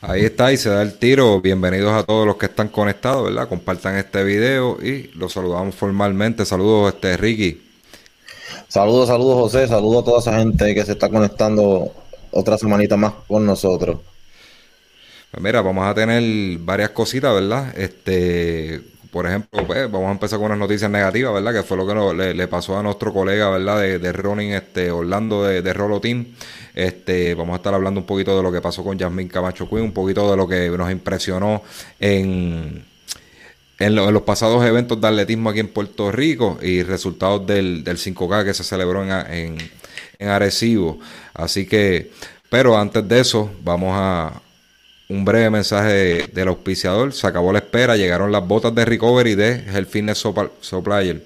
Ahí está y se da el tiro. Bienvenidos a todos los que están conectados, ¿verdad? Compartan este video y los saludamos formalmente. Saludos, este Ricky. Saludos, saludos José, saludos a toda esa gente que se está conectando otra semanita más con nosotros. Pues mira, vamos a tener varias cositas, ¿verdad? Este, por ejemplo, pues, vamos a empezar con unas noticias negativas, ¿verdad? Que fue lo que le, pasó a nuestro colega, ¿verdad? De, de running, este, Orlando de, de Rolo Team. Este, vamos a estar hablando un poquito de lo que pasó con Jasmine Camacho Quinn, un poquito de lo que nos impresionó en, en, los pasados eventos de atletismo aquí en Puerto Rico y resultados del, del 5K que se celebró en, en, en Arecibo. Así que, pero antes de eso, vamos a un breve mensaje del auspiciador. Se acabó la espera, llegaron las botas de recovery de el Fitness Supplier.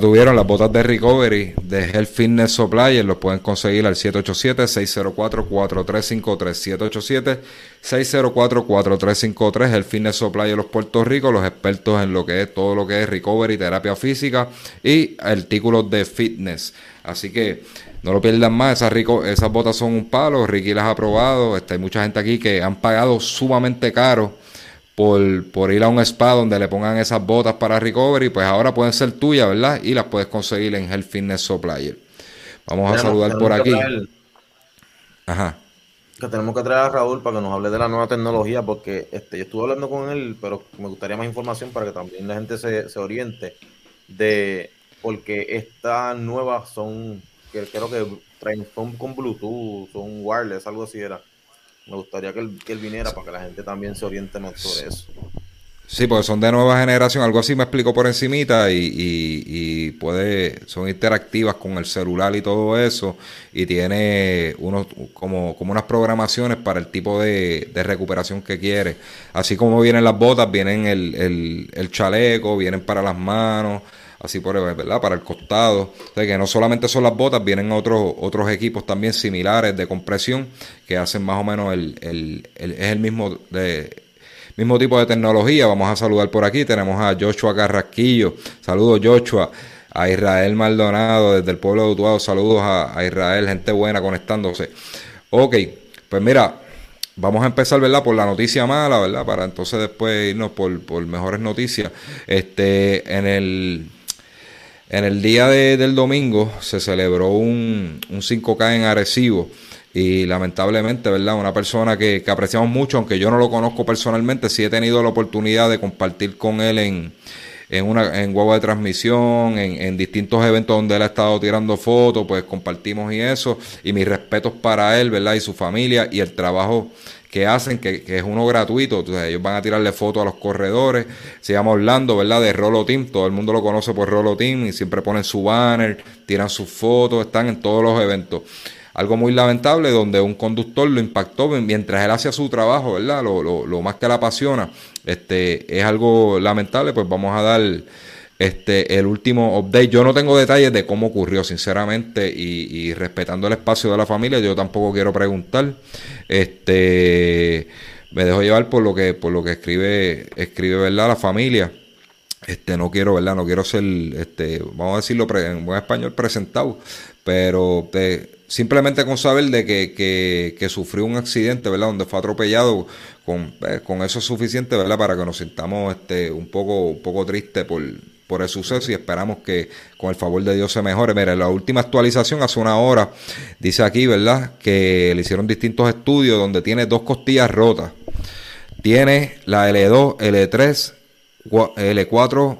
Tuvieron, las botas de recovery de Health Fitness Supplier, lo pueden conseguir al 787-604-4353, 787-604-4353, el Fitness Supplier los Puerto Rico, los expertos en lo que es todo lo que es recovery, terapia física y artículos de fitness. Así que no lo pierdan más, esas, rico, esas botas son un palo, Ricky las ha probado, este, hay mucha gente aquí que han pagado sumamente caro por, por, ir a un spa donde le pongan esas botas para recovery, pues ahora pueden ser tuyas, ¿verdad? Y las puedes conseguir en Health Fitness Supplier. Vamos a saludar por aquí. Ajá. Que tenemos que traer a Raúl para que nos hable de la nueva tecnología, porque este, yo estuve hablando con él, pero me gustaría más información para que también la gente se, se oriente de porque estas nuevas son, que creo que traen, son con Bluetooth, son wireless, algo así era me gustaría que él, viniera para que la gente también se oriente más sobre eso. Sí, porque son de nueva generación, algo así me explicó por encimita y, y, puede, son interactivas con el celular y todo eso y tiene unos, como, como unas programaciones para el tipo de, recuperación que quiere. Así como vienen las botas, vienen el, el, el chaleco, vienen para las manos, así por ¿verdad? para el costado. O que no solamente son las botas, vienen otros otros equipos también similares de compresión que hacen más o menos el, el, es el mismo de mismo tipo de tecnología. Vamos a saludar por aquí. Tenemos a Joshua Carrasquillo. Saludos Joshua. A Israel Maldonado desde el pueblo de Utuado. Saludos a, Israel, gente buena conectándose. Ok, pues mira, Vamos a empezar, ¿verdad? Por la noticia mala, ¿verdad? Para entonces después irnos por, por mejores noticias. Este, en el, en el día del domingo se celebró un, un 5K en Arecibo y lamentablemente, ¿verdad? Una persona que, apreciamos mucho, aunque yo no lo conozco personalmente, sí he tenido la oportunidad de compartir con él en, en una en huevo de transmisión, en, en, distintos eventos donde él ha estado tirando fotos, pues compartimos y eso, y mis respetos para él, ¿verdad? Y su familia y el trabajo que hacen, que, es uno gratuito. Entonces, ellos van a tirarle fotos a los corredores. Se llama ¿verdad? De Rolo Team. Todo el mundo lo conoce por Rolo Team y siempre ponen su banner, tiran sus fotos, están en todos los eventos. Algo muy lamentable donde un conductor lo impactó mientras él hacía su trabajo, ¿verdad? Lo, lo, lo más que le apasiona. Este, es algo lamentable, pues vamos a dar este, el último update. Yo no tengo detalles de cómo ocurrió, sinceramente, y, respetando el espacio de la familia, yo tampoco quiero preguntar. Este, me dejo llevar por lo que, por lo que escribe, escribe, ¿verdad? La familia. este, no quiero, ¿verdad? No quiero ser, este, vamos a decirlo en buen español, presentado, pero simplemente con saber de que, que, sufrió un accidente, ¿verdad? Donde fue atropellado, con, pues, con eso es suficiente, ¿verdad? Para que nos sintamos este, un poco, un poco tristes por, por el suceso y esperamos que con el favor de Dios se mejore. Mira, la última actualización hace una hora dice aquí, ¿verdad? Que le hicieron distintos estudios donde tiene dos costillas rotas. Tiene la L2, L3, L4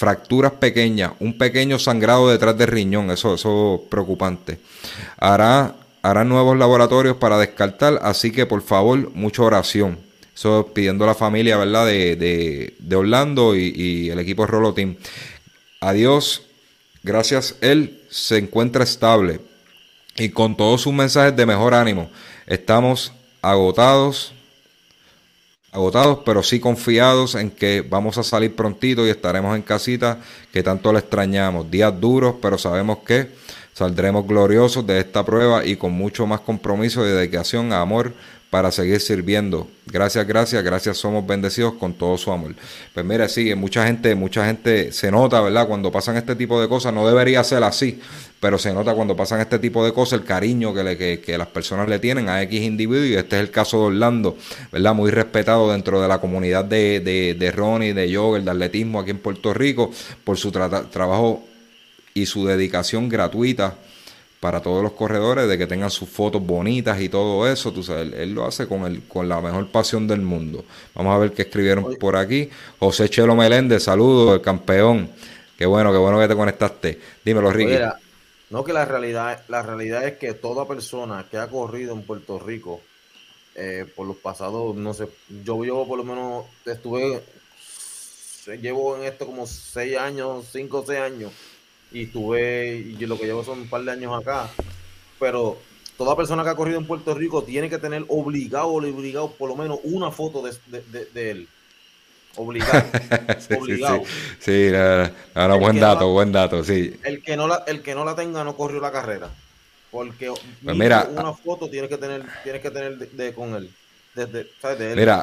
fracturas pequeñas, un pequeño sangrado detrás del riñón, eso, eso es preocupante. Hará, hará nuevos laboratorios para descartar, así que por favor, mucha oración. Pidiendo a la familia, ¿verdad? De, de, Orlando y, el equipo Rolo Team. Adiós, gracias. Él se encuentra estable y con todos sus mensajes de mejor ánimo. Estamos agotados agotados, pero sí confiados en que vamos a salir prontito y estaremos en casita que tanto le extrañamos. Días duros, pero sabemos que saldremos gloriosos de esta prueba y con mucho más compromiso y dedicación, amor para seguir sirviendo. Gracias, gracias, gracias, somos bendecidos con todo su amor. Pues mira, sí, mucha gente, mucha gente se nota, ¿verdad? Cuando pasan este tipo de cosas, no debería ser así, pero se nota cuando pasan este tipo de cosas el cariño que, le, que, las personas le tienen a X individuo, y este es el caso de Orlando, ¿verdad? Muy respetado dentro de la comunidad de, de, de Ronnie, de yoga, de atletismo aquí en Puerto Rico, por su trabajo y su dedicación gratuita para todos los corredores, de que tengan sus fotos bonitas y todo eso. Tú sabes, él, lo hace con, el, con la mejor pasión del mundo. Vamos a ver qué escribieron por aquí. José Chelo Meléndez, saludos, el campeón. Qué bueno, qué bueno que te conectaste. Dímelo, Ricky. no, que la realidad, la realidad es que toda persona que ha corrido en Puerto Rico eh, por los pasados, no sé, yo llevo por lo menos, estuve, llevo en esto como seis años, cinco o seis años y estuve, y lo que llevo son un par de años acá, pero toda persona que ha corrido en Puerto Rico tiene que tener obligado, obligado por lo menos una foto de, él. Obligado. obligado. Sí, sí, buen dato, buen dato, sí. El que, no la, el que no la tenga no corrió la carrera. Porque pues mira, una foto tienes que tener, tienes que tener de, con él. Desde, ¿sabes? De él mira,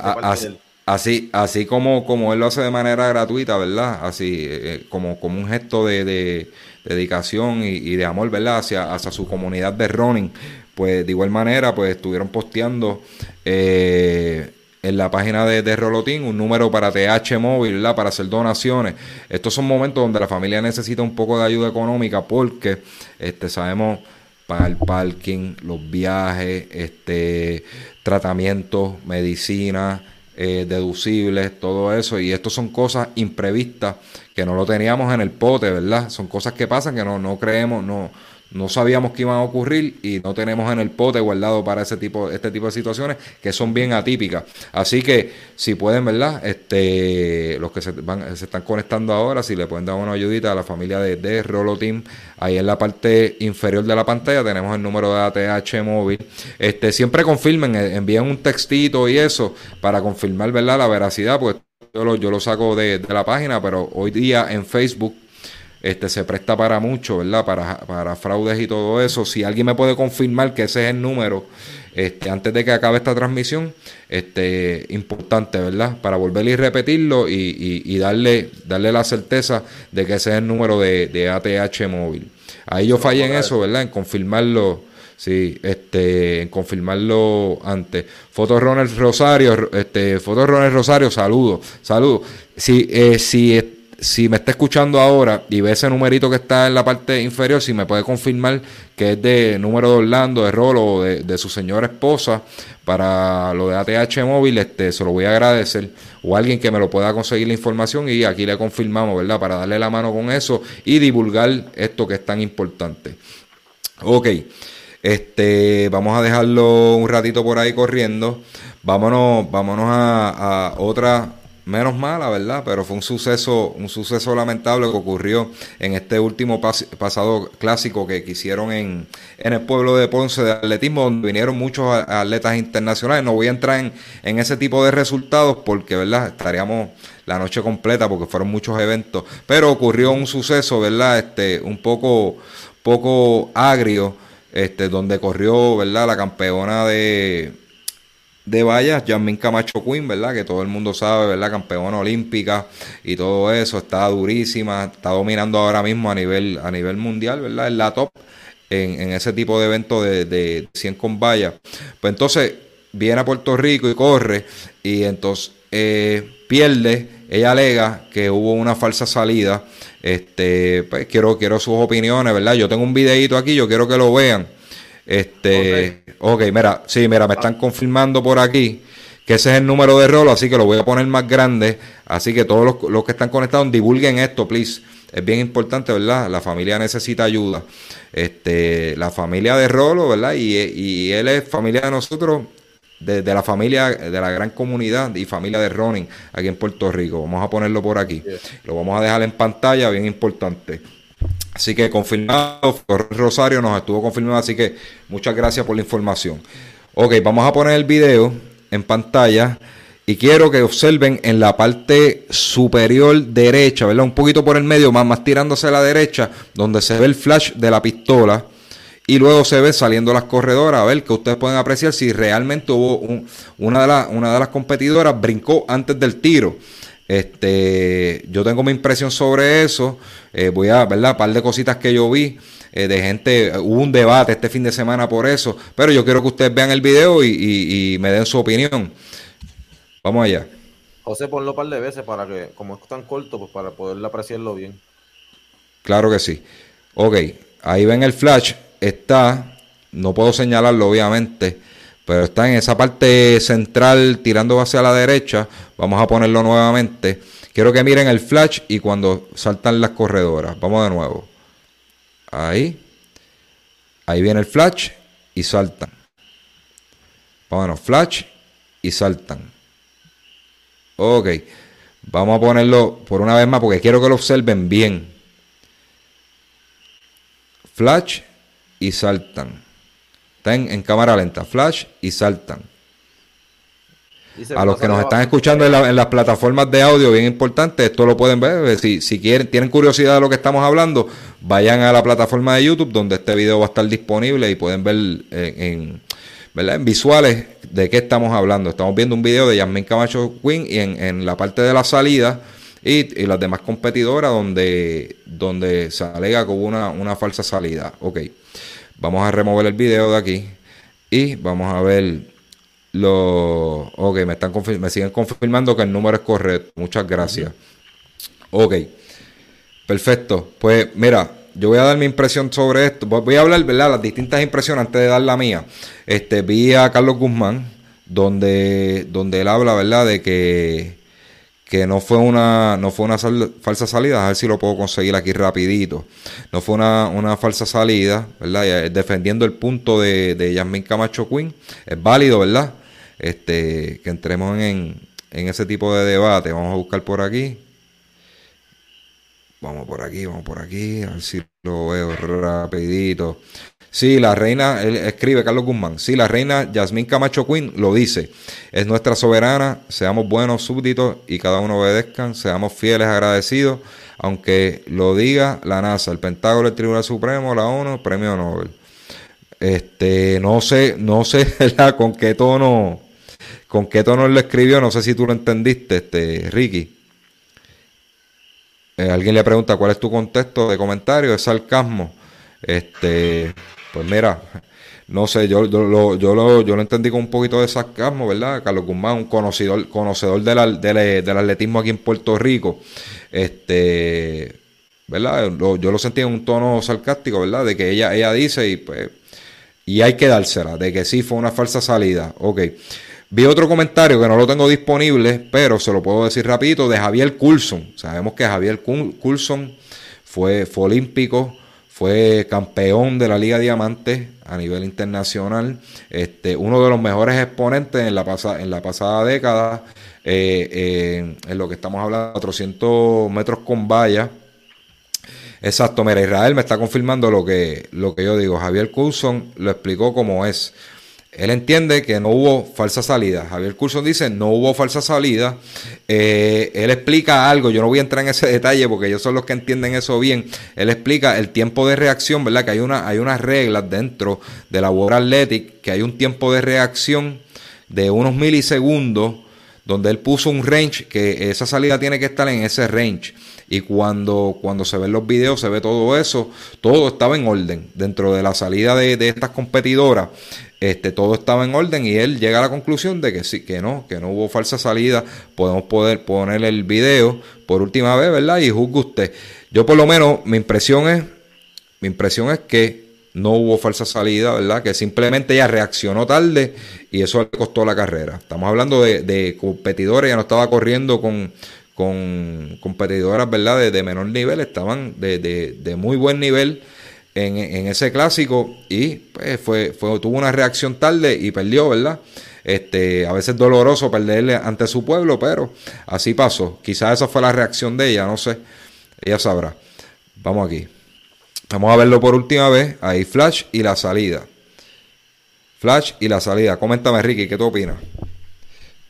Así, así como, como él lo hace de manera gratuita, ¿verdad? Así, eh, eh, como, como un gesto de, dedicación y, de amor, ¿verdad? Hacia, hacia su comunidad de running. Pues de igual manera, pues estuvieron posteando eh, en la página de, de, Rolotín un número para TH móvil, ¿verdad? Para hacer donaciones. Estos son momentos donde la familia necesita un poco de ayuda económica porque este, sabemos para el parking, los viajes, este, tratamientos, medicina eh, deducibles, todo eso. Y esto son cosas imprevistas que no lo teníamos en el pote, ¿verdad? Son cosas que pasan que no, no creemos, no, no sabíamos que iban a ocurrir y no tenemos en el pote guardado para ese tipo, este tipo de situaciones que son bien atípicas. Así que si pueden, ¿verdad? Este, los que se, van, se están conectando ahora, si le pueden dar una ayudita a la familia de, de Rolo ahí en la parte inferior de la pantalla tenemos el número de ATH móvil. Este, siempre confirmen, eh, envíen un textito y eso para confirmar, ¿verdad? La veracidad, pues yo lo, yo lo saco de, de la página, pero hoy día en Facebook este, se presta para mucho, ¿verdad? Para, para fraudes y todo eso. Si alguien me puede confirmar que ese es el número, este, antes de que acabe esta transmisión, este, importante, ¿verdad? Para volver y repetirlo y, y, darle, darle la certeza de que ese es el número de, de ATH móvil. Ahí yo fallé en eso, ¿verdad? En confirmarlo. Sí, este, en confirmarlo antes. Foto Ronald Rosario, este, Foto Ronald Rosario, saludos, saludos. Si, eh, si si me está escuchando ahora y ve ese numerito que está en la parte inferior, si me puede confirmar que es de número de Orlando, de Rolo o de, su señora esposa para lo de ATH móvil, este, se lo voy a agradecer. O alguien que me lo pueda conseguir la información y aquí le confirmamos, ¿verdad? Para darle la mano con eso y divulgar esto que es tan importante. Ok, este, vamos a dejarlo un ratito por ahí corriendo. Vámonos, vámonos a, a otra menos mala, ¿verdad? Pero fue un suceso, un suceso lamentable que ocurrió en este último pasado clásico que hicieron en, en el pueblo de Ponce de atletismo, donde vinieron muchos atletas internacionales. No voy a entrar en, en ese tipo de resultados porque, ¿verdad? Estaríamos la noche completa porque fueron muchos eventos. Pero ocurrió un suceso, ¿verdad? Este, un poco, poco agrio, este, donde corrió, ¿verdad? La campeona de de vallas, Jasmine Camacho Queen, ¿verdad? Que todo el mundo sabe, ¿verdad? Campeona olímpica y todo eso, está durísima, está dominando ahora mismo a nivel, a nivel mundial, ¿verdad? En la top, en, ese tipo de evento de, de 100 con vallas. Pues entonces viene a Puerto Rico y corre y entonces eh, pierde, ella alega que hubo una falsa salida. Este, pues quiero, quiero sus opiniones, ¿verdad? Yo tengo un videito aquí, yo quiero que lo vean. Este, ok, mira, sí, mira, me están confirmando por aquí que ese es el número de rolo, así que lo voy a poner más grande. Así que todos los, que están conectados, divulguen esto, please. Es bien importante, ¿verdad? La familia necesita ayuda. Este, la familia de Rolo, ¿verdad? Y, y él es familia de nosotros, de, la familia, de la gran comunidad y familia de Ronin aquí en Puerto Rico. Vamos a ponerlo por aquí. Lo vamos a dejar en pantalla, bien importante. Así que confirmado, Rosario nos estuvo confirmado, así que muchas gracias por la información. Ok, vamos a poner el video en pantalla y quiero que observen en la parte superior derecha, ¿verdad? Un poquito por el medio, más, tirándose a la derecha, donde se ve el flash de la pistola y luego se ve saliendo las corredoras, a ver que ustedes pueden apreciar si realmente hubo una, de una de las competidoras brincó antes del tiro. Este, yo tengo mi impresión sobre eso. Eh, voy a, ¿verdad? Un par de cositas que yo vi eh, de gente. Hubo un debate este fin de semana por eso. Pero yo quiero que ustedes vean el video y, me den su opinión. Vamos allá. José, ponlo un par de veces para que, como es tan corto, pues para poder apreciarlo bien. Claro que sí. Ok, ahí ven el flash. Está, no puedo señalarlo obviamente pero está en esa parte central tirando hacia la derecha. Vamos a ponerlo nuevamente. Quiero que miren el flash y cuando saltan las corredoras. Vamos de nuevo. Ahí. Ahí viene el flash y saltan. Bueno, flash y saltan. Ok. Vamos a ponerlo por una vez más porque quiero que lo observen bien. Flash y saltan en, cámara lenta, flash y saltan. a los que nos están escuchando en, las plataformas de audio, bien importante, esto lo pueden ver. Si, si quieren, tienen curiosidad de lo que estamos hablando, vayan a la plataforma de YouTube donde este video va a estar disponible y pueden ver eh, en, en visuales de qué estamos hablando. Estamos viendo un video de Yasmin Camacho Queen y en, la parte de la salida y, las demás competidoras donde, donde se alega que hubo una, una falsa salida. Ok. Vamos a remover el video de aquí y vamos a ver lo... Ok, me, están me siguen confirmando que el número es correcto. Muchas gracias. Ok, perfecto. Pues mira, yo voy a dar mi impresión sobre esto. Voy a hablar, ¿verdad? Las distintas impresiones antes de dar la mía. Este, vi a Carlos Guzmán, donde, donde él habla, ¿verdad? De que que no fue una, no fue una falsa salida, a ver si lo puedo conseguir aquí rapidito. No fue una, falsa salida, ¿verdad? Defendiendo el punto de, de Yasmin Camacho Queen. Es válido, ¿verdad? Este, que entremos en, en ese tipo de debate. Vamos a buscar por aquí. Vamos por aquí, vamos por aquí, a ver si lo veo rapidito. Sí, la reina, él escribe Carlos Guzmán, sí, la reina Yasmín Camacho Queen lo dice, es nuestra soberana, seamos buenos súbditos y cada uno obedezcan, seamos fieles, agradecidos, aunque lo diga la NASA, el Pentágono, el Tribunal Supremo, la ONU, Premio Nobel. Este, no sé, no sé con qué tono, con qué tono lo escribió, no sé si tú lo entendiste, este, Ricky. Eh, alguien le pregunta cuál es tu contexto de comentario, es sarcasmo. Este, pues mira, no sé, yo, yo, lo, yo, lo, yo lo entendí con un poquito de sarcasmo, ¿verdad? Carlos Guzmán, un conocedor, conocedor del, del, atletismo aquí en Puerto Rico. Este, ¿verdad? yo lo sentí en un tono sarcástico, ¿verdad? De que ella, ella dice y pues, y hay que dársela, de que sí fue una falsa salida. Ok. Vi otro comentario que no lo tengo disponible, pero se lo puedo decir rapidito, de Javier Coulson. Sabemos que Javier Coulson fue, fue olímpico, fue campeón de la Liga Diamante a nivel internacional, este, uno de los mejores exponentes en la, en la pasada década, eh, eh, en lo que estamos hablando, 400 metros con valla. Exacto, mira, Israel me está confirmando lo que, lo que yo digo. Javier Coulson lo explicó como es. Él entiende que no hubo falsa salida. Javier Curson dice no hubo falsa salida. Eh, él explica algo, yo no voy a entrar en ese detalle porque ellos son los que entienden eso bien. Él explica el tiempo de reacción, ¿verdad? Que hay, una, hay unas reglas dentro de la World Athletic, que hay un tiempo de reacción de unos milisegundos donde él puso un range que esa salida tiene que estar en ese range. Y cuando, cuando se ven los videos, se ve todo eso, todo estaba en orden. Dentro de la salida de, de estas competidoras, este, todo estaba en orden y él llega a la conclusión de que sí, que no, que no hubo falsa salida. Podemos poder poner el video por última vez, ¿verdad? Y juzgue usted. Yo por lo menos, mi impresión es, mi impresión es que no hubo falsa salida, ¿verdad? Que simplemente ella reaccionó tarde y eso le costó la carrera. Estamos hablando de, competidores, ya no estaba corriendo con, con competidoras, ¿verdad? De, menor nivel, estaban de, muy buen nivel en, en ese clásico y pues fue, fue, tuvo una reacción tarde y perdió, ¿verdad? Este, a veces doloroso perderle ante su pueblo, pero así pasó. Quizás esa fue la reacción de ella, no sé. Ella sabrá. Vamos aquí. Vamos a verlo por última vez. Ahí Flash y la salida. Flash y la salida. Coméntame, Ricky, ¿qué tú opinas?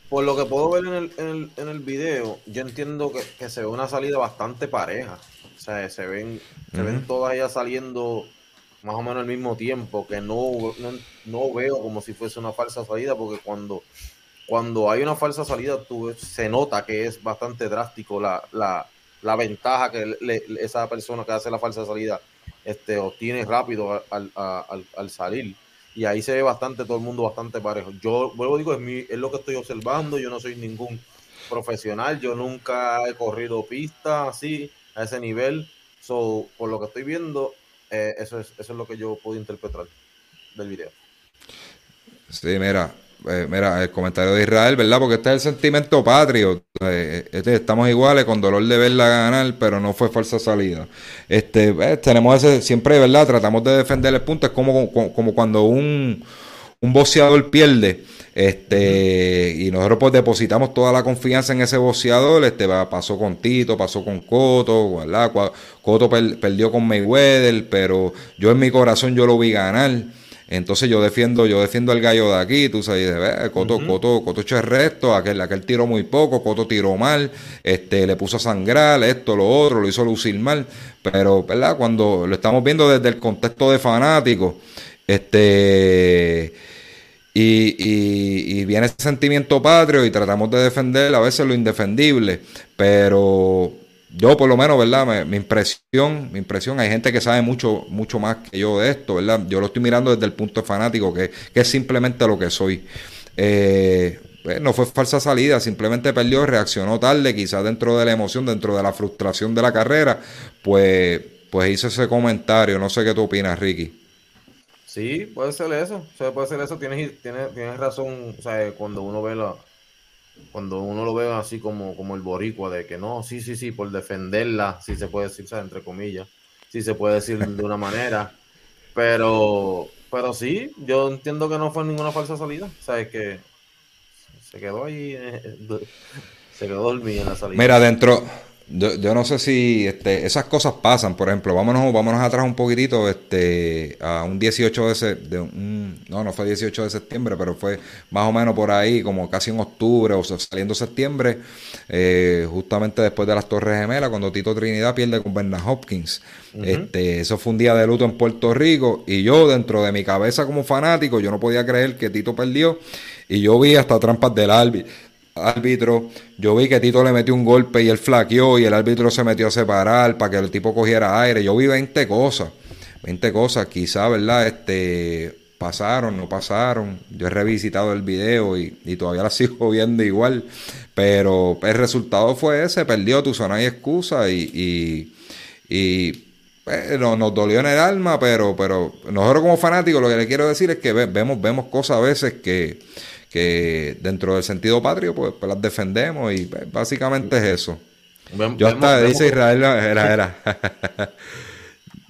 Por lo que puedo ver en el, en el, en el video, yo entiendo que, se ve una salida bastante pareja. O sea, se ven, se ven todas ellas saliendo más o menos al mismo tiempo, que no, no, veo como si fuese una falsa salida, porque cuando, cuando hay una falsa salida, tú, se nota que es bastante drástico la, la, la ventaja que esa persona que hace la falsa salida este, obtiene rápido al, al, salir. Y ahí se ve bastante, todo el mundo bastante parejo. Yo vuelvo digo, es, mi, es lo que estoy observando. Yo no soy ningún profesional. Yo nunca he corrido pista así, a ese nivel. So, por lo que estoy viendo, eh, eso, es, eso es lo que yo puedo interpretar del video. Sí, mira, eh, mira, el comentario de Israel, ¿verdad? Porque este es el sentimiento patrio. Eh, este, estamos iguales, con dolor de verla ganar, pero no fue falsa salida. Este, eh, tenemos ese, siempre, ¿verdad? Tratamos de defender el punto. Es como, como, cuando un, un boxeador pierde. Este, y nosotros pues depositamos toda la confianza en ese boxeador. Este, pasó con Tito, pasó con Coto, ¿verdad? Coto perdió con Mayweather, pero yo en mi corazón yo lo vi ganar. Entonces yo defiendo, yo defiendo al gallo de aquí, tú sabes, Coto, Coto, Coto echó el resto, aquel, aquel tiró muy poco, Coto tiró mal, este, le puso a sangrar, esto, lo otro, lo hizo lucir mal, pero, ¿verdad? Cuando lo estamos viendo desde el contexto de fanáticos, este, y, y, y, viene ese sentimiento patrio y tratamos de defender a veces lo indefendible, pero yo por lo menos, ¿verdad? Mi, impresión, mi impresión, hay gente que sabe mucho, mucho más que yo de esto, ¿verdad? Yo lo estoy mirando desde el punto fanático, que, es simplemente lo que soy. Eh, pues, no fue falsa salida, simplemente perdió, reaccionó tarde, quizás dentro de la emoción, dentro de la frustración de la carrera, pues, pues hizo ese comentario. No sé qué tú opinas, Ricky. Sí, puede ser eso, puede ser eso, tienes, tienes, tienes razón, o sea, cuando uno ve la, cuando uno lo ve así como, como el boricua, de que no, sí, sí, sí, por defenderla, si se puede decir, entre comillas, si se puede decir de una manera, pero, pero sí, yo entiendo que no fue ninguna falsa salida, sea, que se quedó ahí, eh, se quedó dormido en la salida. Mira, dentro, yo, yo, no sé si este, esas cosas pasan, por ejemplo, vámonos, vámonos atrás un poquitito, este, a un 18 de, de un, no, no fue 18 de septiembre, pero fue más o menos por ahí, como casi en octubre o saliendo septiembre, eh, justamente después de las Torres Gemelas, cuando Tito Trinidad pierde con Bernard Hopkins. este, eso fue un día de luto en Puerto Rico y yo dentro de mi cabeza como fanático, yo no podía creer que Tito perdió y yo vi hasta trampas del árbitro árbitro. Yo vi que Tito le metió un golpe y él flaqueó y el árbitro se metió a separar para que el tipo cogiera aire. Yo vi 20 cosas, 20 cosas, quizá, ¿verdad? Este, pasaron, no pasaron. Yo he revisitado el video y, todavía la sigo viendo igual. Pero el resultado fue ese, perdió, tu no hay excusa y, y, pues, nos dolió en el alma, pero, pero nosotros como fanáticos lo que le quiero decir es que vemos, vemos cosas a veces que que dentro del sentido patrio, pues, pues las defendemos y pues, básicamente es eso. Yo hasta, dice Israel, era, era.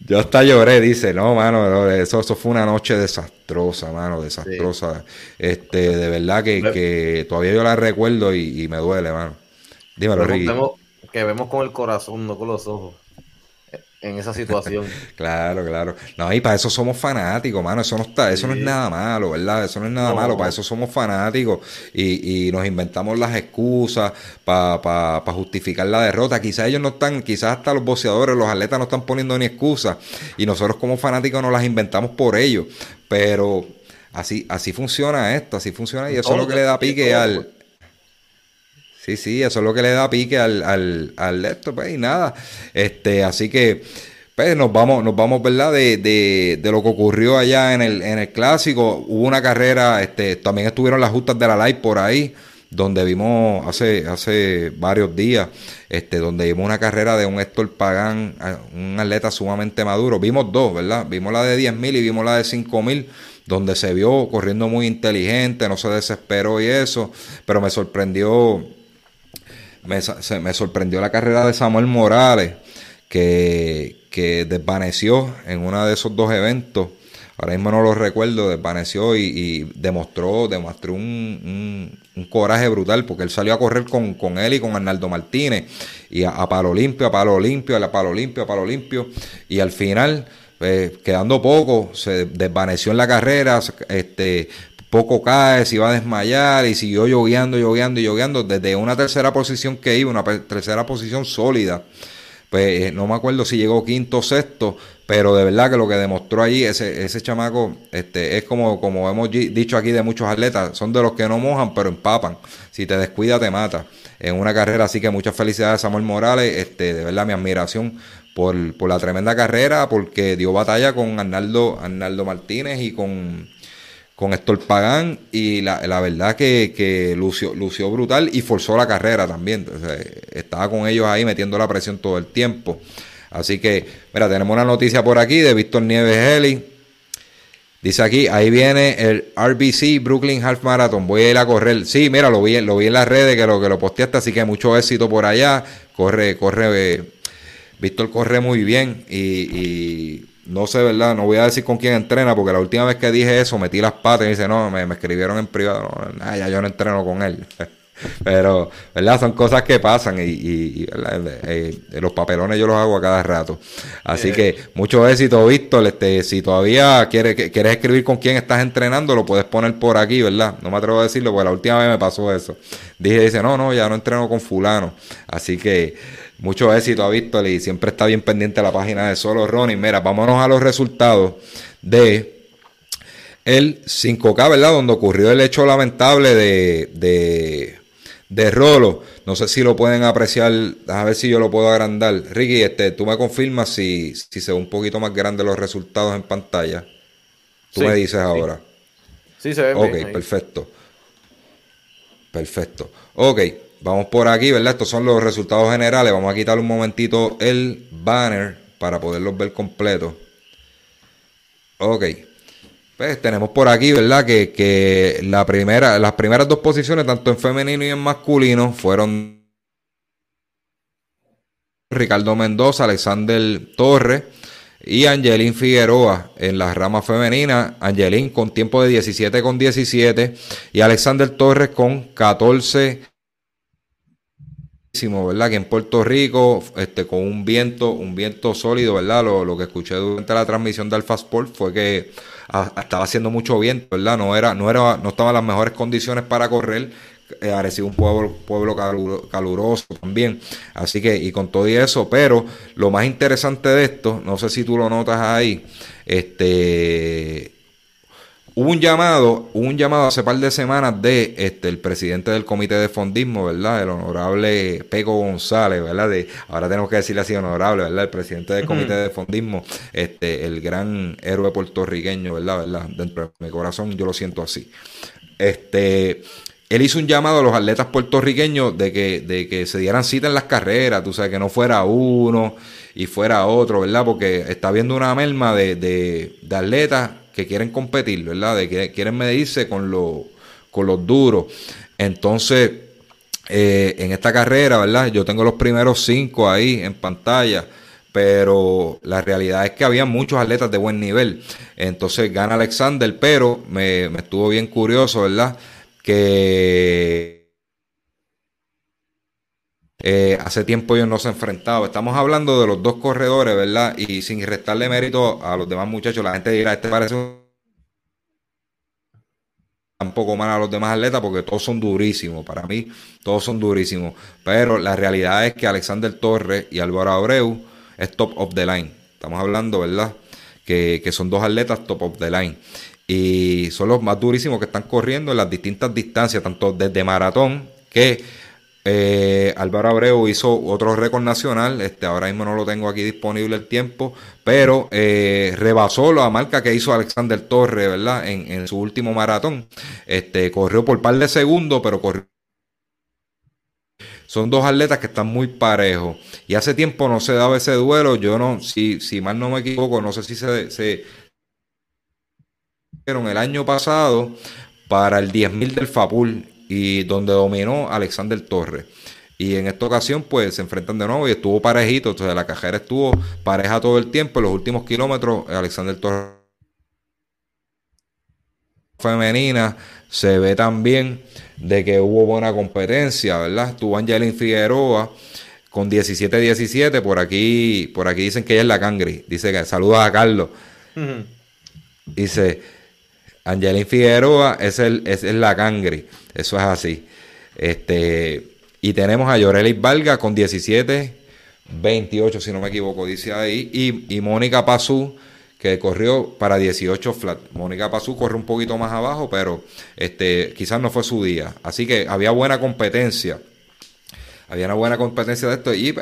Yo hasta lloré, dice, no, mano, eso, eso fue una noche desastrosa, mano, desastrosa. Este, de verdad que, que, todavía yo la recuerdo y, me duele, mano. Dímelo, Ricky. que vemos con el corazón, no con los ojos en esa situación. claro, claro. No, y para eso somos fanáticos, mano. Eso no está, eso no es nada malo, ¿verdad? Eso no es nada malo. Para eso somos fanáticos y, y nos inventamos las excusas para pa, justificar la derrota. Quizás ellos no están, quizás hasta los boxeadores, los atletas no están poniendo ni excusas y nosotros como fanáticos nos las inventamos por ellos. Pero así, así funciona esto, así funciona y eso es lo que le da pique al... Sí, sí, eso es lo que le da pique al, al, al esto, pues, y nada. Este, así que, pues, nos vamos, nos vamos, ¿verdad? De, de, de, lo que ocurrió allá en el, en el clásico. Hubo una carrera, este, también estuvieron las justas de la live por ahí donde vimos hace, hace varios días, este, donde vimos una carrera de un Héctor Pagán, un atleta sumamente maduro. Vimos dos, ¿verdad? Vimos la de 10.000 y vimos la de 5.000, donde se vio corriendo muy inteligente, no se desesperó y eso, pero me sorprendió, me, me sorprendió la carrera de Samuel Morales, que, que desvaneció en uno de esos dos eventos. Ahora mismo no lo recuerdo, desvaneció y, demostró, demostró un, coraje brutal, porque él salió a correr con, con él y con Arnaldo Martínez, y a, palo limpio, a palo limpio, a palo limpio, a palo limpio, y al final, pues, quedando poco, se desvaneció en la carrera, este, poco cae, se iba a desmayar y siguió lloviendo, lloviendo y lloviendo desde una tercera posición que iba, una tercera posición sólida. Pues eh, no me acuerdo si llegó quinto o sexto, pero de verdad que lo que demostró allí, ese, ese chamaco, este, es como, como hemos dicho aquí de muchos atletas, son de los que no mojan, pero empapan. Si te descuida, te mata. En una carrera, así que muchas felicidades Samuel Morales, este, de verdad mi admiración por, por la tremenda carrera, porque dio batalla con Arnaldo, Arnaldo Martínez y con, con Héctor Pagán y la, la verdad que, que lució, lució, brutal y forzó la carrera también. estaba con ellos ahí metiendo la presión todo el tiempo. Así que, mira, tenemos una noticia por aquí de Víctor Nieves Heli. Dice aquí, ahí viene el RBC Brooklyn Half Marathon. Voy a ir a correr. Sí, mira, lo vi, lo vi en las redes que lo que lo posteaste, así que mucho éxito por allá. Corre, corre, eh, Víctor corre muy bien y, no sé, ¿verdad? No voy a decir con quién entrena, porque la última vez que dije eso metí las patas y dice, no, me, escribieron en privado. No, ya yo no entreno con él. Pero, ¿verdad? Son cosas que pasan y, eh, los papelones yo los hago a cada rato. Así que mucho éxito, Víctor. Este, si todavía quieres, quieres escribir con quién estás entrenando, lo puedes poner por aquí, ¿verdad? No me atrevo a decirlo porque la última vez me pasó eso. Dije, dice, no, no, ya no entreno con fulano. Así que mucho éxito a Víctor y siempre está bien pendiente la página de Solo Ronnie. Mira, vámonos a los resultados de el 5K, ¿verdad? Donde ocurrió el hecho lamentable de de Rolo. No sé si lo pueden apreciar, a ver si yo lo puedo agrandar. Ricky, este, tú me confirmas si, si se ve un poquito más grande los resultados en pantalla. Tú me dices ahora. Sí, se ve Ok, perfecto. Perfecto. Ok, vamos por aquí, ¿verdad? Estos son los resultados generales. Vamos a quitar un momentito el banner para poderlos ver completos. Ok. Pues tenemos por aquí, ¿verdad? Que, la primera, las primeras dos posiciones, tanto en femenino y en masculino, fueron Ricardo Mendoza, Alexander Torres y Angelín Figueroa en las ramas femeninas. Angelín con tiempo de 17 con 17 y Alexander Torres con 14 ¿verdad? Que en Puerto Rico, este, con un viento, un viento sólido, ¿verdad? Lo, lo que escuché durante la transmisión de Alfa Sport fue que estaba haciendo mucho viento, ¿verdad? No era, no era, no estaban las mejores condiciones para correr. Eh, un pueblo, pueblo caluroso también. Así que, y con todo eso, pero lo más interesante de esto, no sé si tú lo notas ahí, este Hubo un llamado, hubo un llamado hace par de semanas de este el presidente del comité de fondismo, ¿verdad? El honorable Peco González, ¿verdad? De, ahora tenemos que decirle así honorable, ¿verdad? El presidente del comité de fondismo, este, el gran héroe puertorriqueño, ¿verdad? ¿verdad? Dentro de mi corazón yo lo siento así. Este, él hizo un llamado a los atletas puertorriqueños de que, de que se dieran cita en las carreras, tú sabes, que no fuera uno y fuera otro, ¿verdad? Porque está viendo una merma de, de, de atletas que quieren competir, ¿verdad? De que quieren medirse con, con los duros. Entonces, eh, en esta carrera, ¿verdad? Yo tengo los primeros cinco ahí en pantalla, pero la realidad es que había muchos atletas de buen nivel. Entonces gana Alexander, pero me, me estuvo bien curioso, ¿verdad? Que eh, hace tiempo ellos no se han enfrentado. Estamos hablando de los dos corredores, ¿verdad? Y sin restarle mérito a los demás muchachos, la gente dirá, este parece un poco mal a los demás atletas porque todos son durísimos. Para mí, todos son durísimos. Pero la realidad es que Alexander Torres y Álvaro Abreu es top of the line. Estamos hablando, ¿verdad? Que, que son dos atletas top of the line. y son los más durísimos que están corriendo en las distintas distancias, tanto desde maratón que eh, Álvaro Abreu hizo otro récord nacional, este, ahora mismo no lo tengo aquí disponible el tiempo, pero eh, rebasó la marca que hizo Alexander Torre, ¿verdad? En, su último maratón. Este, corrió por par de segundos, pero corrió. Son dos atletas que están muy parejos. Y hace tiempo no se daba ese duelo. Yo no, si, si mal no me equivoco, no sé si se, se el año pasado para el 10.000 del Fapul y donde dominó Alexander Torres. Y en esta ocasión, pues se enfrentan de nuevo y estuvo parejito. Entonces, la cajera estuvo pareja todo el tiempo. En los últimos kilómetros, Alexander Torres femenina se ve también de que hubo buena competencia, ¿verdad? Estuvo Angelin Figueroa con 17-17. Por aquí, por aquí dicen que ella es la cangri. Dice que saluda a Carlos. Dice Angelín Figueroa es, el, es, la cangri. Eso es así. Este, y tenemos a Yorelis Valga con 17, 28, si no me equivoco, dice ahí. Y, y Mónica Pazú, que corrió para 18 flat. Mónica Pazú corre un poquito más abajo, pero este, quizás no fue su día. Así que había buena competencia. Había una buena competencia de esto. y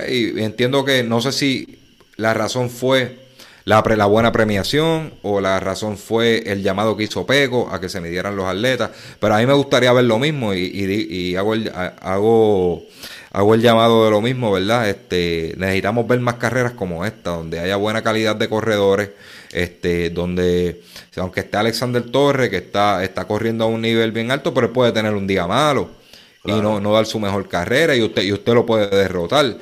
entiendo que no sé si la razón fue la, la, buena premiación o la razón fue el llamado que hizo Peco a que se midieran los atletas. Pero a mí me gustaría ver lo mismo y, y, hago, el, hago, hago el llamado de lo mismo, ¿verdad? Este, necesitamos ver más carreras como esta, donde haya buena calidad de corredores, este, donde, aunque esté Alexander Torres, que está, está corriendo a un nivel bien alto, pero puede tener un día malo. Y no, no dar su mejor carrera y usted, y usted lo puede derrotar.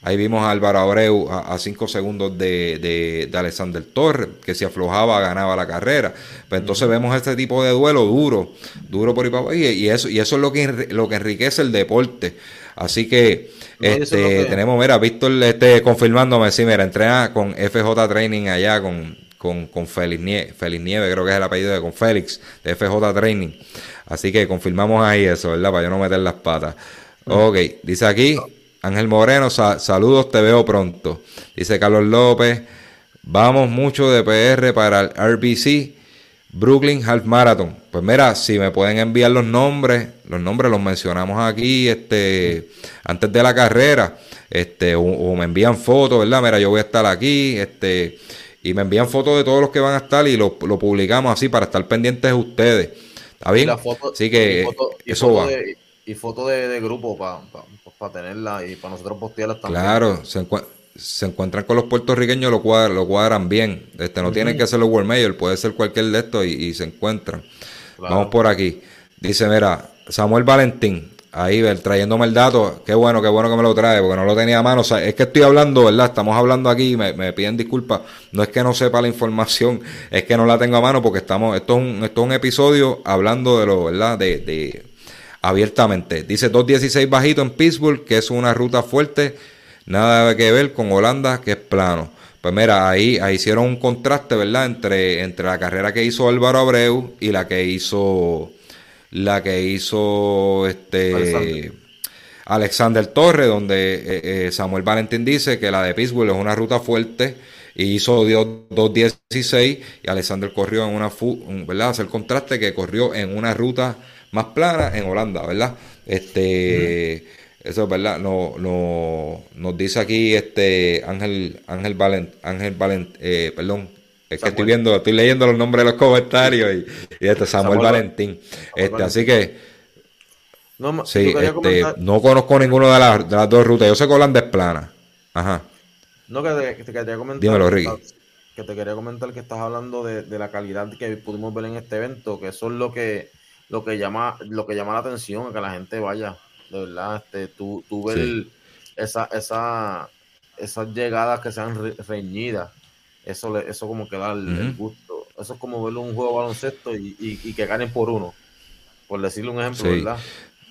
Ahí vimos a Álvaro Abreu a 5 segundos de, de, Alexander Torres, que si aflojaba ganaba la carrera. Pues entonces vemos este tipo de duelo duro, duro por y, y eso, y eso es lo que, lo que enriquece el deporte. Así que este, tenemos, mira, Víctor este, confirmándome, sí, mira, entrena con FJ Training allá, con, con, con Félix, Nieve, Félix Nieve, creo que es el apellido de con Félix, de FJ Training. Así que confirmamos ahí eso, ¿verdad? Para yo no meter las patas. Ok, dice aquí, Ángel Moreno, saludos, te veo pronto. Dice Carlos López, vamos mucho de PR para el RBC Brooklyn Half Marathon. Pues mira, si me pueden enviar los nombres, los nombres los mencionamos aquí este, antes de la carrera, este, o, me envían fotos, ¿verdad? Mira, yo voy a estar aquí, este, y me envían fotos de todos los que van a estar y lo, publicamos así para estar pendientes de ustedes. ¿Está bien? así que eso va. y foto de, grupo para para tenerla y para nosotros postearlas también. Claro, se, se encuentran con los puertorriqueños, lo, cuadran, lo cuadran bien. Este, no tienen que hacerlo World Mayor, puede ser cualquier de estos y, se encuentran. Vamos por aquí. Dice, mira, Samuel Valentín, ahí trayéndome el dato, qué bueno, qué bueno que me lo trae, porque no lo tenía a mano. O sea, es que estoy hablando, ¿verdad? Estamos hablando aquí, me, me piden disculpas. No es que no sepa la información, es que no la tengo a mano porque estamos, esto es un, esto es un episodio hablando de lo, ¿verdad? De, de, abiertamente. Dice 2.16 bajito en Pittsburgh, que es una ruta fuerte, nada que ver con Holanda, que es plano. Pues mira, ahí, ahí hicieron un contraste, ¿verdad? Entre, entre la carrera que hizo Álvaro Abreu y la que hizo la que hizo este Alexander, Torres, donde eh, eh, Samuel Valentín dice que la de Pittsburgh es una ruta fuerte y hizo 2.16 y Alexander corrió en una, ¿verdad? Hacer contraste que corrió en una ruta más plana en Holanda, ¿verdad? Este, eso es verdad, no, no, nos dice aquí este Ángel, Ángel Valent, Ángel Valent, eh, perdón, es que estoy viendo, estoy leyendo los nombres de los comentarios y, y este Samuel, Valentín. este, así que no, sí, este, no conozco ninguno de las, de las dos rutas. Yo sé que Holanda es plana. Ajá. No, que te, que te quería comentar. Dímelo, Ricky. Que te quería comentar que estás hablando de, de, la calidad que pudimos ver en este evento, que eso es lo que lo que llama, lo que llama la atención, que la gente vaya, de verdad, este, tú, tú ves esa, esa, esas llegadas que sean reñidas, eso, eso como que da el, gusto, eso es como ver un juego de baloncesto y, y, que ganen por uno, por decirle un ejemplo, ¿verdad?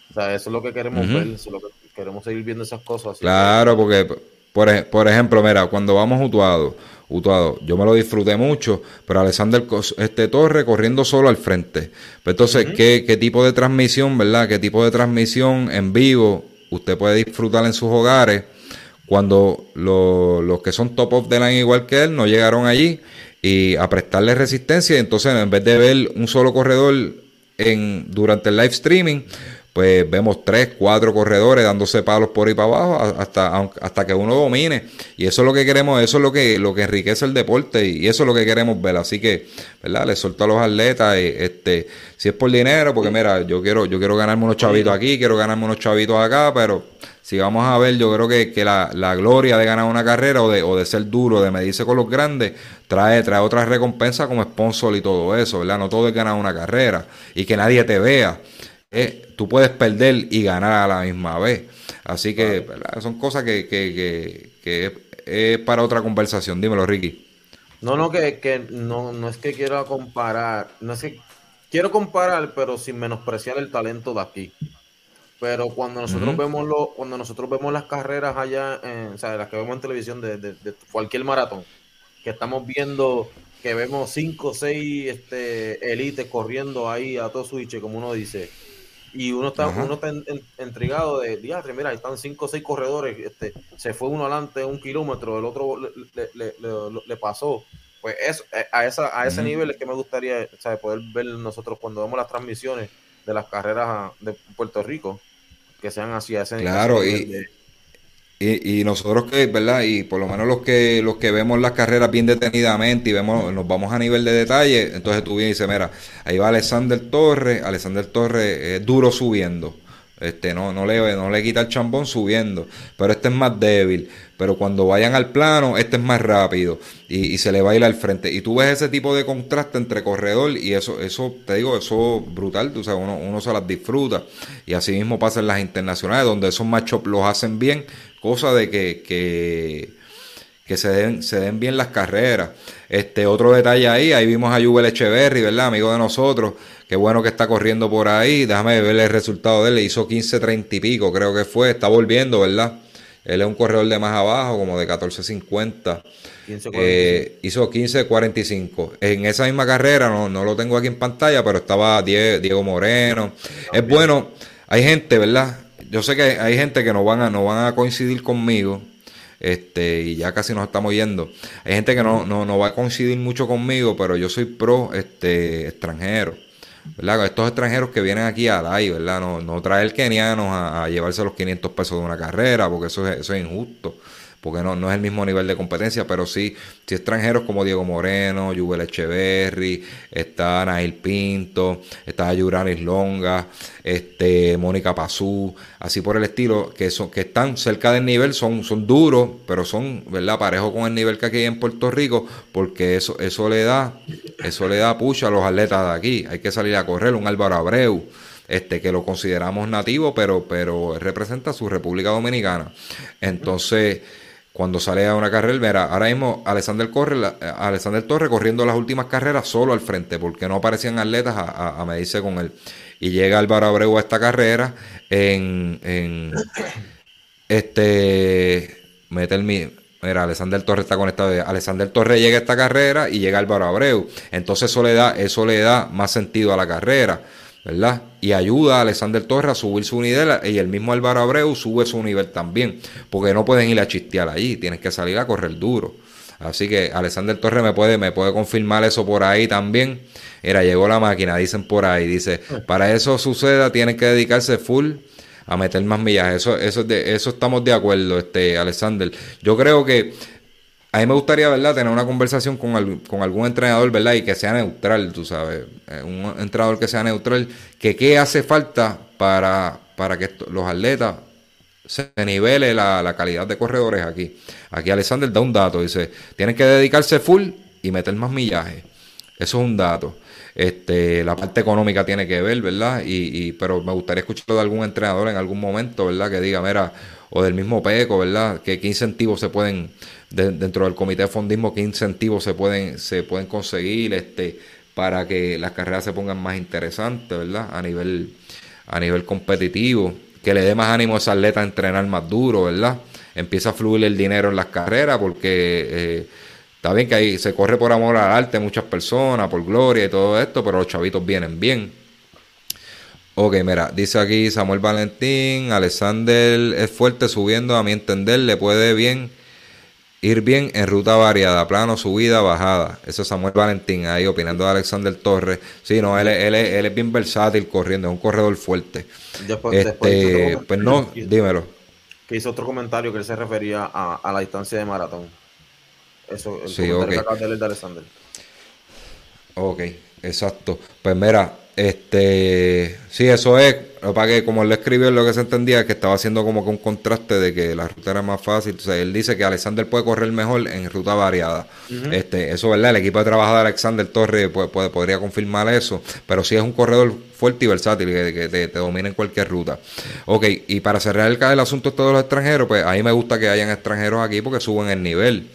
O sea, eso es lo que queremos ver, eso es lo que queremos seguir viendo esas cosas. Claro, porque, por, por ejemplo, mira, cuando vamos Utuado. Yo me lo disfruté mucho, pero Alexander este Torre corriendo solo al frente. Pues entonces, ¿qué, ¿qué, tipo de transmisión, verdad? ¿Qué tipo de transmisión en vivo usted puede disfrutar en sus hogares cuando los que son top of the line igual que él no llegaron allí y a prestarle resistencia. Y entonces, en vez de ver un solo corredor en, durante el live streaming, pues vemos tres, cuatro corredores dándose palos por ahí para abajo hasta, hasta que uno domine. Y eso es lo que queremos, eso es lo que, lo que enriquece el deporte y eso es lo que queremos ver. Así que, ¿verdad? Le suelto a los atletas, eh, este, si es por dinero, porque mira, yo quiero, yo quiero ganarme unos chavitos aquí, quiero ganarme unos chavitos acá, pero si vamos a ver, yo creo que, que la, la, gloria de ganar una carrera o de, o de ser duro, de medirse con los grandes, trae, trae otras recompensas como sponsor y todo eso, ¿verdad? No todo es ganar una carrera y que nadie te vea. Eh, tú puedes perder y ganar a la misma vez. Así que son cosas que, que, que, es para otra conversación. Dímelo, Ricky. No, no, que, que no, no es que quiero comparar, no es que quiero comparar, pero sin menospreciar el talento de aquí. Pero cuando nosotros vemos lo, cuando nosotros vemos las carreras allá, en, o sea, las que vemos en televisión de, de, de cualquier maratón, que estamos viendo que vemos cinco o seis este, élites corriendo ahí a todo switch, como uno dice, y uno está, uno está intrigado de, diatre, mira, están cinco o seis corredores, este, se fue uno adelante un kilómetro, el otro le, pasó. Pues eso, eh, a, esa, a ese nivel es que me gustaría poder ver nosotros cuando vemos las transmisiones de las carreras de Puerto Rico, que sean así a ese, claro, y, y, y, nosotros que, ¿verdad? Y por lo menos los que los que vemos las carreras bien detenidamente y vemos nos vamos a nivel de detalle, entonces tú y dices, mira, ahí va Alexander Torres, Alexander Torres es duro subiendo. Este no no le no le quita el chambón subiendo, pero este es más débil pero cuando vayan al plano, este es más rápido y, se le va a ir al frente. Y tú ves ese tipo de contraste entre corredor y eso, eso te digo, eso brutal, tú sabes, uno, uno se las disfruta. Y así mismo pasa en las internacionales, donde esos matchups los hacen bien, cosa de que, que, que se den, se den bien las carreras. Este otro detalle ahí, ahí vimos a Jubel Echeverry, ¿verdad? Amigo de nosotros. Qué bueno que está corriendo por ahí. Déjame ver el resultado de él. Le hizo 15.30 y pico, creo que fue. Está volviendo, ¿verdad? Él es un corredor de más abajo, como de 14.50. Eh, hizo 15.45. En esa misma carrera, no, no lo tengo aquí en pantalla, pero estaba Diego, Moreno. Es bueno, hay gente, ¿verdad? Yo sé que hay gente que no van a, no van a coincidir conmigo. Este, y ya casi nos estamos yendo. Hay gente que no, no, no va a coincidir mucho conmigo, pero yo soy pro este, extranjero. ¿Verdad? Estos extranjeros que vienen aquí a DAI, ¿verdad? No, no traer kenianos a, a, llevarse los 500 pesos de una carrera, porque eso es, eso es injusto porque no, no es el mismo nivel de competencia, pero sí, sí extranjeros como Diego Moreno, Yubel Echeverry, está Nail Pinto, está Yuranis Longa, este, Mónica Pazú, así por el estilo, que son, que están cerca del nivel, son, son duros, pero son, ¿verdad? Parejo con el nivel que aquí hay en Puerto Rico, porque eso, eso le da, eso le da pucha a los atletas de aquí. Hay que salir a correr, un Álvaro Abreu este que lo consideramos nativo, pero, pero representa a su República Dominicana. Entonces, cuando sale a una carrera, verá, ahora mismo Alexander, corre, eh, Alexander Torre corriendo las últimas carreras solo al frente, porque no aparecían atletas a, medirse con él. Y llega Álvaro Abreu a esta carrera en, en este mete el Mira, Alexander Torre está conectado. Alexander Torre llega a esta carrera y llega Álvaro Abreu. Entonces eso le da, eso le da más sentido a la carrera. ¿Verdad? Y ayuda a Alexander Torres a subir su nivel y el mismo Álvaro Abreu sube su nivel también, porque no pueden ir a chistear allí, tienes que salir a correr duro. Así que Alexander Torres me puede, me puede confirmar eso por ahí también. Mira, llegó la máquina, dicen por ahí, dice, para eso suceda tienen que dedicarse full a meter más millas. Eso, eso, eso estamos de acuerdo, este, Alexander. Yo creo que a mí me gustaría, ¿verdad?, tener una conversación con, con algún entrenador, ¿verdad?, y que sea neutral, tú sabes, eh, un entrenador que sea neutral, que qué hace falta para, para que los atletas se nivele la, la, calidad de corredores aquí. Aquí Alexander da un dato, dice, tienen que dedicarse full y meter más millaje. Eso es un dato. Este, la parte económica tiene que ver, ¿verdad? Y, y, pero me gustaría escucharlo de algún entrenador en algún momento, ¿verdad? Que diga, mira, o del mismo PECO, ¿verdad? ¿Qué, qué incentivos se pueden, dentro del comité de fondismo, qué incentivos se pueden, se pueden conseguir este, para que las carreras se pongan más interesantes, ¿verdad? A nivel, a nivel competitivo, que le dé más ánimo a esa atleta a entrenar más duro, ¿verdad? Empieza a fluir el dinero en las carreras porque... Eh, Está bien que ahí se corre por amor al arte muchas personas, por gloria y todo esto, pero los chavitos vienen bien. Ok, mira, dice aquí Samuel Valentín, Alexander es fuerte subiendo, a mi entender, le puede bien Ir bien en ruta variada, plano, subida, bajada. Eso es Samuel Valentín ahí opinando de Alexander Torres. Sí, no, él, él, él es bien versátil corriendo, es un corredor fuerte. este, pues no, dímelo. Que hizo otro comentario que él se refería a, la distancia de maratón. Eso, el sí, comentario de Alexander. Ok, exacto. Pues mira, este, sí, eso es. Lo que como él lo escribió, lo que se entendía es que estaba haciendo como que un contraste de que la ruta era más fácil. Entonces, él dice que Alexander puede correr mejor en ruta variada. este, eso, ¿verdad? El equipo de trabajo de Alexander Torres puede, podría confirmar eso. Pero sí es un corredor fuerte y versátil que, te, domina en cualquier ruta. Ok, y para cerrar el, el asunto de todos los extranjeros, pues a mí me gusta que hayan extranjeros aquí porque suben el nivel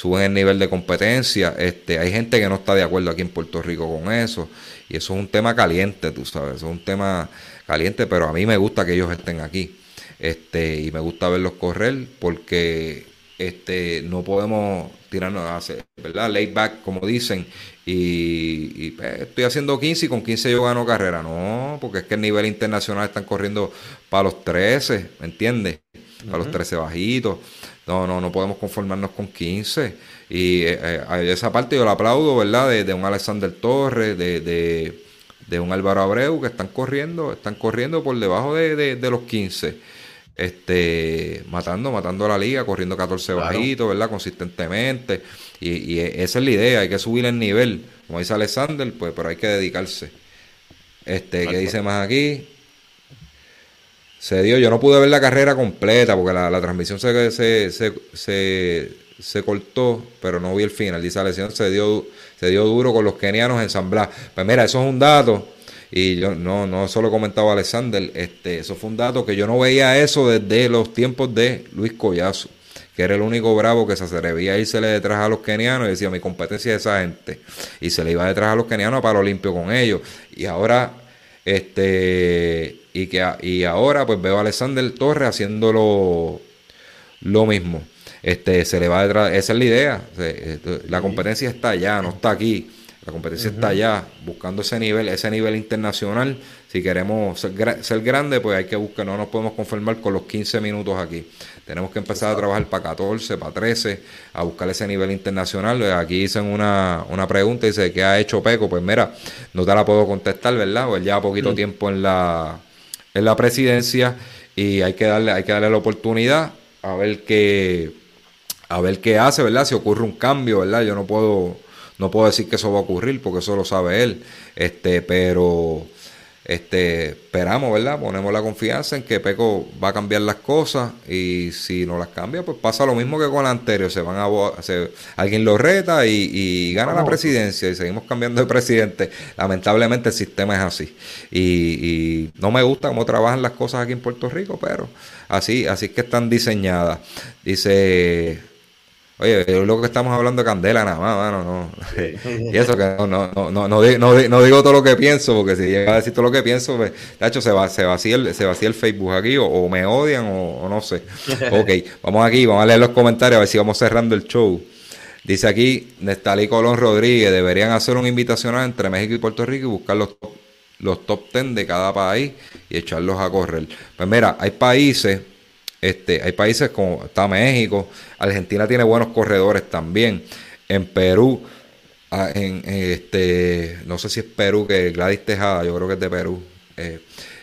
suben el nivel de competencia. Este, hay gente que no está de acuerdo aquí en Puerto Rico con eso. Y eso es un tema caliente, tú sabes, eso es un tema caliente, pero a mí me gusta que ellos estén aquí. Este, y me gusta verlos correr porque este, no podemos tirarnos a hacer, ¿verdad? Late back, como dicen, y, pues, estoy haciendo 15 y con 15 yo gano carrera. No, porque es que el nivel internacional están corriendo para los 13, ¿me entiendes? Para los 13 bajitos. No, no, no podemos conformarnos con 15. Y eh, eh esa parte yo la aplaudo, ¿verdad? De, un Alexander Torres, de, de, un Álvaro Abreu, que están corriendo, están corriendo por debajo de, los 15. Este, matando, matando a la liga, corriendo 14 bajitos, ¿verdad? Consistentemente. Y, esa es la idea, hay que subir el nivel. Como dice Alexander, pues, pero hay que dedicarse. Este, ¿qué dice más aquí? Se dio. Yo no pude ver la carrera completa porque la, transmisión se, se, se, cortó, pero no vi el final. Dice lesión se dio, se dio duro con los kenianos en San Blas. Pues mira, eso es un dato. Y yo no, no solo comentaba Alexander, este, eso fue un dato que yo no veía eso desde los tiempos de Luis Collazo, que era el único bravo que se atrevía a irse detrás a los kenianos y decía mi competencia es esa gente. Y se le iba detrás a los kenianos para limpio con ellos. Y ahora este, y, que, y ahora pues veo a Alexander Torres haciendo lo, mismo. Este, se le va detrás, esa es la idea. La competencia está allá, no está aquí. La competencia está allá, buscando ese nivel, ese nivel internacional. Si queremos ser, ser grande, pues hay que buscar, no nos podemos conformar con los 15 minutos aquí. Tenemos que empezar a trabajar para 14, para 13, a buscar ese nivel internacional. Aquí dicen una, una pregunta, dice, ¿qué ha hecho Peco? Pues mira, no te la puedo contestar, ¿verdad? Pues ya poquito tiempo en la, en la presidencia y hay que darle, hay que darle la oportunidad a ver qué, a ver qué hace, ¿verdad? Si ocurre un cambio, ¿verdad? Yo no puedo, no puedo decir que eso va a ocurrir porque eso lo sabe él, este, pero este, esperamos, ¿verdad? Ponemos la confianza en que Peco va a cambiar las cosas y si no las cambia, pues pasa lo mismo que con la anterior. Se van a, alguien lo reta y, gana la presidencia y seguimos cambiando de presidente. Lamentablemente el sistema es así y, y no me gusta cómo trabajan las cosas aquí en Puerto Rico, pero así, así es que están diseñadas. Dice Oye, lo que estamos hablando de candela nada más, mano, no. y eso que no, no, no, no, digo todo lo que pienso, porque si llega a decir todo lo que pienso, pues, de hecho, se, va, se, vacía el, se vacía el Facebook aquí, o, me odian, o, no sé. ok, vamos aquí, vamos a leer los comentarios, a ver si vamos cerrando el show. Dice aquí, Nestalí Colón Rodríguez, deberían hacer una invitacional entre México y Puerto Rico y buscar los top, los top 10 de cada país y echarlos a correr. Pues mira, hay países este, hay países como está México, Argentina tiene buenos corredores también. En Perú, ah, en, este, no sé si es Perú, que Gladys Tejada, yo creo que es de Perú. Eh,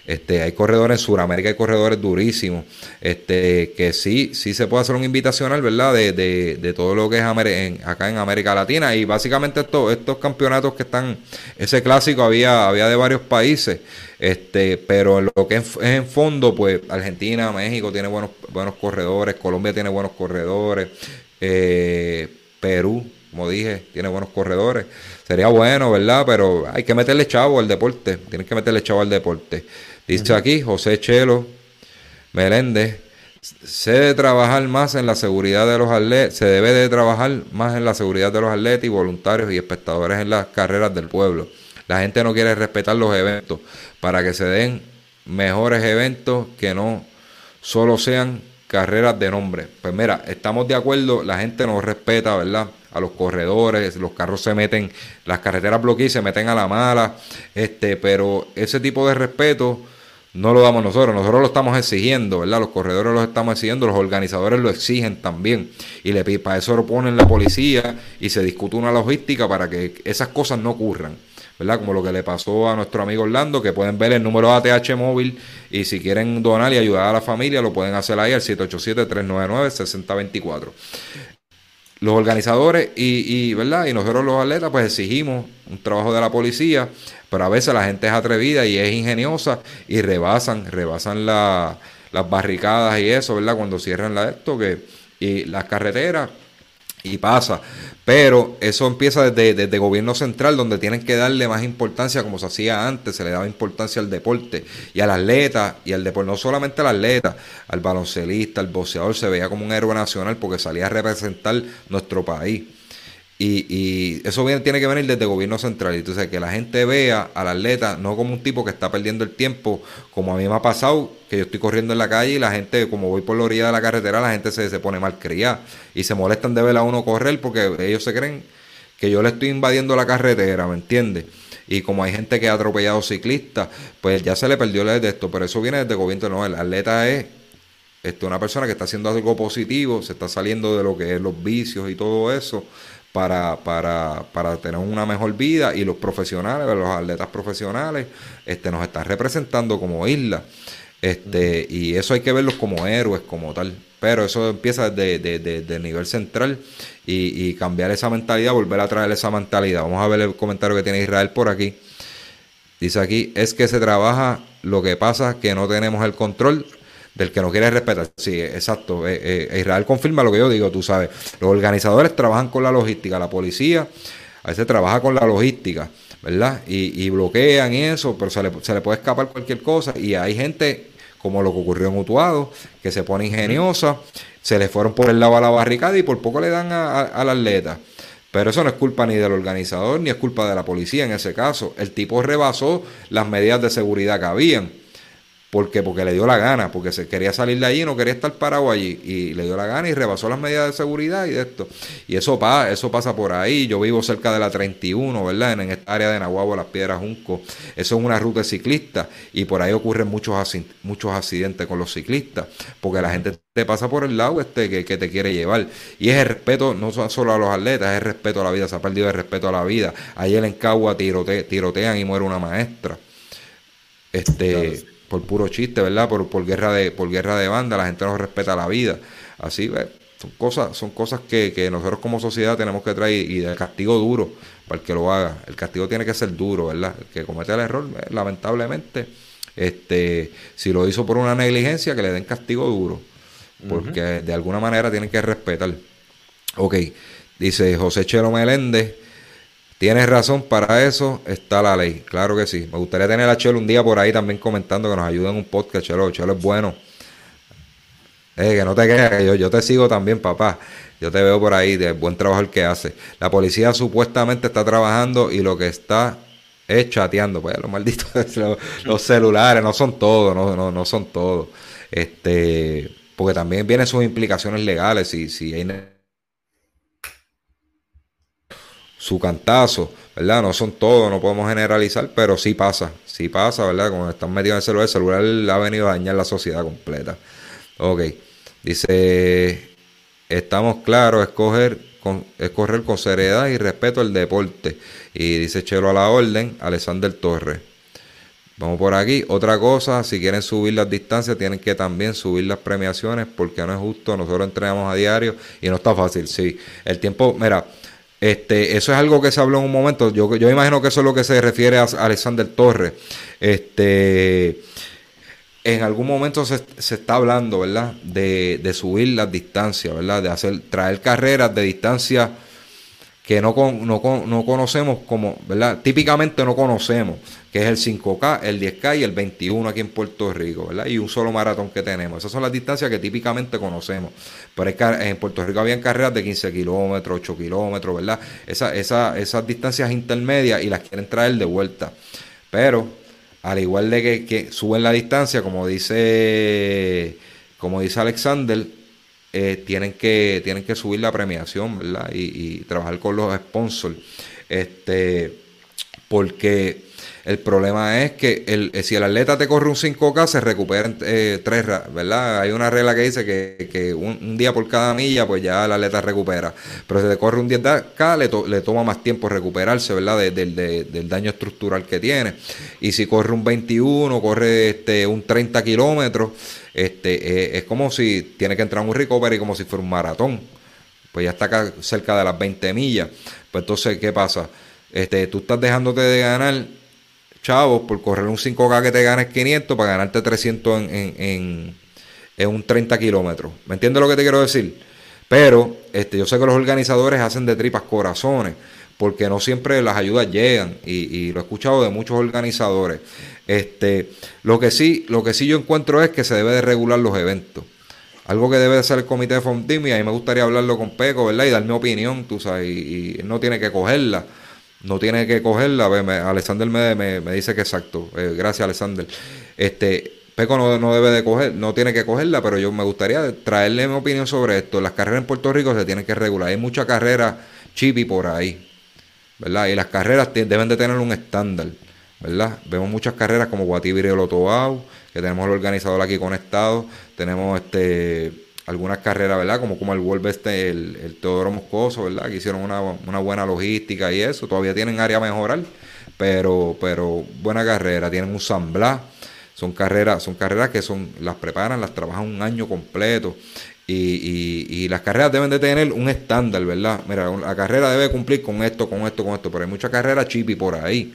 este, hay corredores en Sudamérica, hay corredores durísimos. Este, que sí, sí se puede hacer un invitacional, ¿verdad? De, de, todo lo que es acá en América Latina. Y básicamente estos, estos campeonatos que están, ese clásico había, había de varios países. Este, pero en lo que es en fondo, pues Argentina, México tiene buenos, buenos corredores, Colombia tiene buenos corredores, eh, Perú, como dije, tiene buenos corredores. Sería bueno, ¿verdad? Pero hay que meterle chavo al deporte. Tienen que meterle chavo al deporte. Dice aquí José Chelo Meléndez, se debe trabajar más en la seguridad de los atletas, se debe de trabajar más en la seguridad de los atletas y voluntarios y espectadores en las carreras del pueblo. La gente no quiere respetar los eventos para que se den mejores eventos que no solo sean carreras de nombre. Pues mira, estamos de acuerdo, la gente no respeta, ¿verdad? A los corredores, los carros se meten, las carreteras bloqueadas se meten a la mala, este, pero ese tipo de respeto no lo damos nosotros, nosotros lo estamos exigiendo, ¿verdad? Los corredores lo estamos exigiendo, los organizadores lo exigen también. Y le, para eso lo ponen la policía y se discute una logística para que esas cosas no ocurran. ¿verdad? Como lo que le pasó a nuestro amigo Orlando, que pueden ver el número ATH móvil y si quieren donar y ayudar a la familia, lo pueden hacer ahí al 787-399-6024 los organizadores y, ¿verdad? y nosotros los atletas pues exigimos un trabajo de la policía, pero a veces la gente es atrevida y es ingeniosa y rebasan, rebasan las barricadas y eso, ¿verdad? Cuando cierran la esto que y las carreteras y pasa. Pero eso empieza desde, el gobierno central, donde tienen que darle más importancia, como se hacía antes, se le daba importancia al deporte y al atleta, y al deporte, no solamente al atleta, al baloncelista, al boxeador, se veía como un héroe nacional porque salía a representar nuestro país. Y, y eso viene, tiene que venir desde el gobierno central. Entonces que la gente vea al atleta no como un tipo que está perdiendo el tiempo, como a mí me ha pasado, que yo estoy corriendo en la calle y la gente, como voy por la orilla de la carretera, la gente se, se pone mal criada y se molestan de ver a uno correr porque ellos se creen que yo le estoy invadiendo la carretera, ¿me entiendes? Y como hay gente que ha atropellado ciclistas, pues ya se le perdió el de esto, pero eso viene desde el gobierno, no, el atleta es este, una persona que está haciendo algo positivo, se está saliendo de lo que es los vicios y todo eso para, para, para tener una mejor vida y los profesionales, los atletas profesionales, este, nos están representando como isla. Este, y eso hay que verlos como héroes, como tal. Pero eso empieza desde, de, el nivel central y, y, cambiar esa mentalidad, volver a traer esa mentalidad. Vamos a ver el comentario que tiene Israel por aquí. Dice aquí, es que se trabaja, lo que pasa que no tenemos el control del que no quiere respetar. Sí, exacto. Eh, eh, Israel confirma lo que yo digo, tú sabes. Los organizadores trabajan con la logística, la policía a veces trabaja con la logística, ¿verdad? Y, bloquean y eso, pero se le, puede escapar cualquier cosa. Y hay gente, como lo que ocurrió en Utuado, que se pone ingeniosa, se le fueron por el lado a la barricada y por poco le dan al atleta. Pero eso no es culpa ni del organizador ni es culpa de la policía en ese caso. El tipo rebasó las medidas de seguridad que habían. ¿Por Porque le dio la gana, porque se quería salir de allí, no quería estar parado allí, y le dio la gana y rebasó las medidas de seguridad y de esto. Y eso, pasa, eso pasa por ahí. Yo vivo cerca de la 31, ¿verdad? En, esta área de Nahuabo, Las Piedras Junco. Eso es una ruta de ciclistas y por ahí ocurren muchos, muchos accidentes con los ciclistas, porque la gente te pasa por el lado este que, te quiere llevar. Y es el respeto no solo a los atletas, es el respeto a la vida, se ha perdido el respeto a la vida. Ayer en Cagua tirotean y muere una maestra. Este por puro chiste, ¿verdad? Por, por, guerra de, por guerra de banda, la gente no respeta la vida. Así, ¿ves? Son cosas, son cosas que, que nosotros como sociedad tenemos que traer y de castigo duro para el que lo haga. El castigo tiene que ser duro, ¿verdad? El que comete el error, lamentablemente, este, si lo hizo por una negligencia, que le den castigo duro. Porque de alguna manera tienen que respetar. Ok, dice José Chelo Meléndez. Tienes razón, para eso está la ley. Claro que sí. Me gustaría tener a Chelo un día por ahí también comentando que nos ayude en un podcast. Chelo, Chelo es bueno. Eh, que no te que yo, yo te sigo también, papá. Yo te veo por ahí, de buen trabajo el que hace. La policía supuestamente está trabajando y lo que está es chateando. Pues los malditos, los, celulares, no son todos, no, no, no son todos. Este, porque también vienen sus implicaciones legales. Si, si hay su cantazo, ¿verdad? No son todos, no podemos generalizar, pero sí pasa, sí pasa, ¿verdad? Cuando están metidos en el celular, el celular ha venido a dañar la sociedad completa. Ok, dice, estamos claros, escoger con, con seriedad y respeto el deporte. Y dice Chelo a la orden, Alexander Torres. Vamos por aquí. Otra cosa, si quieren subir las distancias, tienen que también subir las premiaciones porque no es justo. Nosotros entrenamos a diario y no está fácil. Sí, el tiempo, mira, este, eso es algo que se habló en un momento. Yo, yo imagino que eso es lo que se refiere a Alexander Torres. Este, en algún momento se, está hablando, ¿verdad? De, de, subir las distancias, ¿verdad? De hacer, traer carreras de distancia que no, no, no conocemos como, ¿verdad? Típicamente no conocemos, que es el 5K, el 10K y el 21 aquí en Puerto Rico, ¿verdad? Y un solo maratón que tenemos. Esas son las distancias que típicamente conocemos. Pero en Puerto Rico habían carreras de 15 kilómetros, 8 kilómetros, ¿verdad? Esa, esas distancias intermedias y las quieren traer de vuelta. Pero, al igual de que, que suben la distancia, como dice, como dice Alexander, eh, tienen, que, tienen que subir la premiación, ¿verdad? Y, trabajar con los sponsors. Este, porque el problema es que el, si el atleta te corre un 5K, se recupera en eh, tres, ¿verdad? Hay una regla que dice que, un, día por cada milla, pues ya el atleta recupera. Pero si te corre un 10K, le, le toma más tiempo recuperarse, ¿verdad? del daño estructural que tiene. Y si corre un 21, corre este, un 30 kilómetros, este, eh, es como si tiene que entrar en un recovery como si fuera un maratón. Pues ya está acá cerca de las 20 millas. Pues entonces, ¿qué pasa? Este, tú estás dejándote de ganar chavos por correr un 5K que te ganes 500 para ganarte 300 en, en, un 30 kilómetros. ¿Me entiendes lo que te quiero decir? Pero este, yo sé que los organizadores hacen de tripas corazones porque no siempre las ayudas llegan y, lo he escuchado de muchos organizadores. Este, lo que sí, lo que sí yo encuentro es que se debe de regular los eventos. Algo que debe de ser el comité de Fondim y a mí me gustaría hablarlo con Peco, ¿verdad? Y dar mi opinión, tú sabes, y, y no tiene que cogerla no tiene que cogerla. Me, Alexander me, dice que exacto. Eh, gracias, Alexander. Este, Peco no, no, debe de coger, no tiene que cogerla, pero yo me gustaría traerle mi opinión sobre esto. Las carreras en Puerto Rico se tienen que regular. Hay muchas carreras chipi por ahí, ¿verdad? Y las carreras deben de tener un estándar, ¿verdad? Vemos muchas carreras como Guatibiri y Lotobau, que tenemos el organizador aquí conectado. Tenemos este algunas carreras, ¿verdad? Como, como el World este, el, el Teodoro Moscoso, ¿verdad? Que hicieron una, una, buena logística y eso. Todavía tienen área a mejorar, pero, pero buena carrera. Tienen un San. Son carreras, son carreras que son, las preparan, las trabajan un año completo. Y, y, y, las carreras deben de tener un estándar, ¿verdad? Mira, la carrera debe cumplir con esto, con esto, con esto, pero hay muchas carreras chipi por ahí,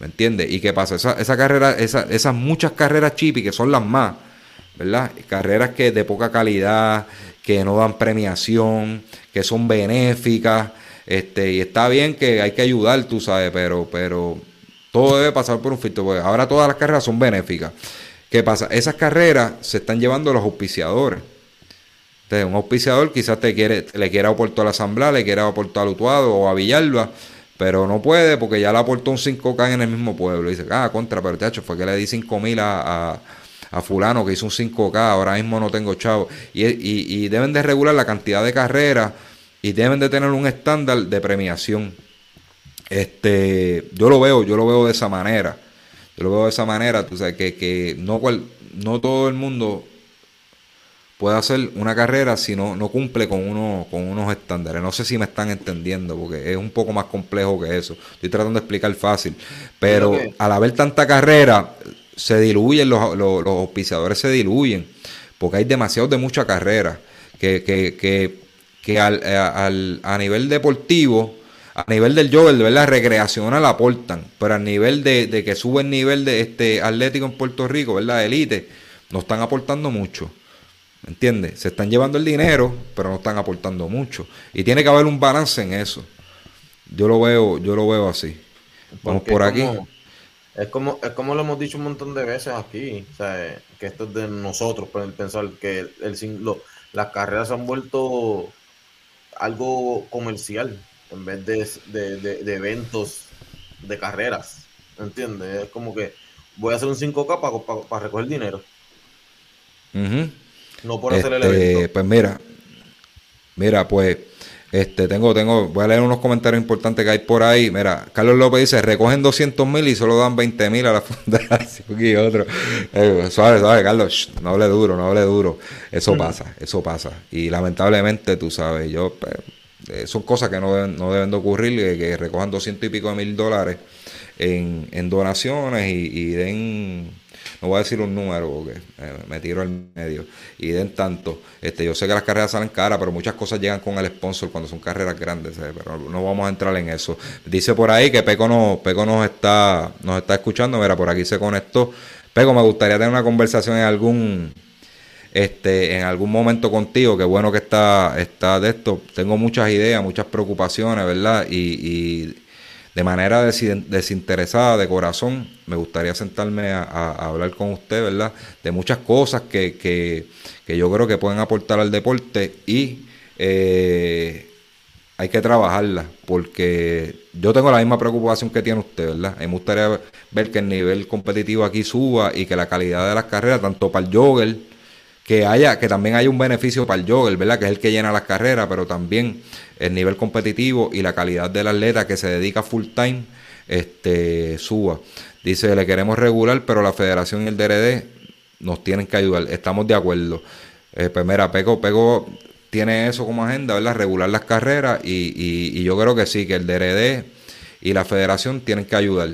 ¿me entiendes? ¿Y qué pasa? Esa, esa carrera, esa, esas muchas carreras chipi que son las más, ¿verdad? Carreras que de poca calidad, que no dan premiación, que son benéficas, este, y está bien que hay que ayudar, tú sabes, pero, pero todo debe pasar por un filtro, ahora todas las carreras son benéficas. ¿Qué pasa? Esas carreras se están llevando los auspiciadores. Entonces, un auspiciador quizás te quiere, le quiera aportar a la Asamblea, le quiera aportar a Utuado o a Villalba, pero no puede porque ya le aportó un 5K en el mismo pueblo. Y dice, ah, contra, pero te hecho, fue que le di 5 mil a fulano que hizo un 5K, ahora mismo no tengo chavo. Y, y, deben de regular la cantidad de carreras y deben de tener un estándar de premiación. Este, yo lo veo, yo lo veo de esa manera. Yo lo veo de esa manera, tú sabes, que, que no, cual, no todo el mundo puede hacer una carrera si no, no cumple con, uno, con unos estándares. No sé si me están entendiendo, porque es un poco más complejo que eso. Estoy tratando de explicar fácil. Pero al haber tanta carrera, se diluyen, los, los, auspiciadores se diluyen, porque hay demasiado de mucha carrera, que, que, que, que al, al, a nivel deportivo, a nivel del yoga, de la recreacional aportan, pero a nivel de, de, que sube el nivel de este atlético en Puerto Rico, ¿verdad? Elite, no están aportando mucho. ¿Me entiendes? Se están llevando el dinero, pero no están aportando mucho. Y tiene que haber un balance en eso. Yo lo veo, yo lo veo así. Vamos por aquí. Es como, es como lo hemos dicho un montón de veces aquí, o sea, que esto es de nosotros, pensar que el, las carreras se han vuelto algo comercial en vez de, eventos de carreras, ¿entiendes? Es como que voy a hacer un 5K para recoger dinero. No por hacer el este, evento. Pues mira, mira, pues este, tengo, tengo, voy a leer unos comentarios importantes que hay por ahí. Mira, Carlos López dice, recogen 200 mil y solo dan 20 mil a la fundación y otro. Eh, suave, suave, Carlos, no hable duro, no hable duro. Eso pasa, eso pasa. Y lamentablemente, tú sabes, yo, pues, eh, son cosas que no deben, no deben de ocurrir, que, recojan 200 y pico de mil dólares en, en donaciones y, y den no voy a decir un número porque me tiro al medio y den tanto. Este, yo sé que las carreras salen caras, pero muchas cosas llegan con el sponsor cuando son carreras grandes, pero no vamos a entrar en eso. Dice por ahí que Peco, no, Peco nos, está, nos está escuchando, mira, por aquí se conectó. Peco, me gustaría tener una conversación en algún este, en algún momento contigo, qué bueno que está, está de esto. Tengo muchas ideas, muchas preocupaciones, ¿verdad? y de manera desinteresada, de corazón, me gustaría sentarme a, hablar con usted, ¿verdad? De muchas cosas que, que, que yo creo que pueden aportar al deporte y eh, hay que trabajarlas, porque yo tengo la misma preocupación que tiene usted, ¿verdad? me gustaría ver que el nivel competitivo aquí suba y que la calidad de las carreras, tanto para el jogger, que haya, que también haya un beneficio para el jogger, ¿verdad? Que es el que llena las carreras, pero también el nivel competitivo y la calidad del atleta que se dedica full time este, suba. Dice, le queremos regular, pero la federación y el DRD nos tienen que ayudar. Estamos de acuerdo. Eh, pues mira, Pego, Pego tiene eso como agenda, ¿verdad? Regular las carreras y, y, yo creo que sí, que el DRD y la federación tienen que ayudar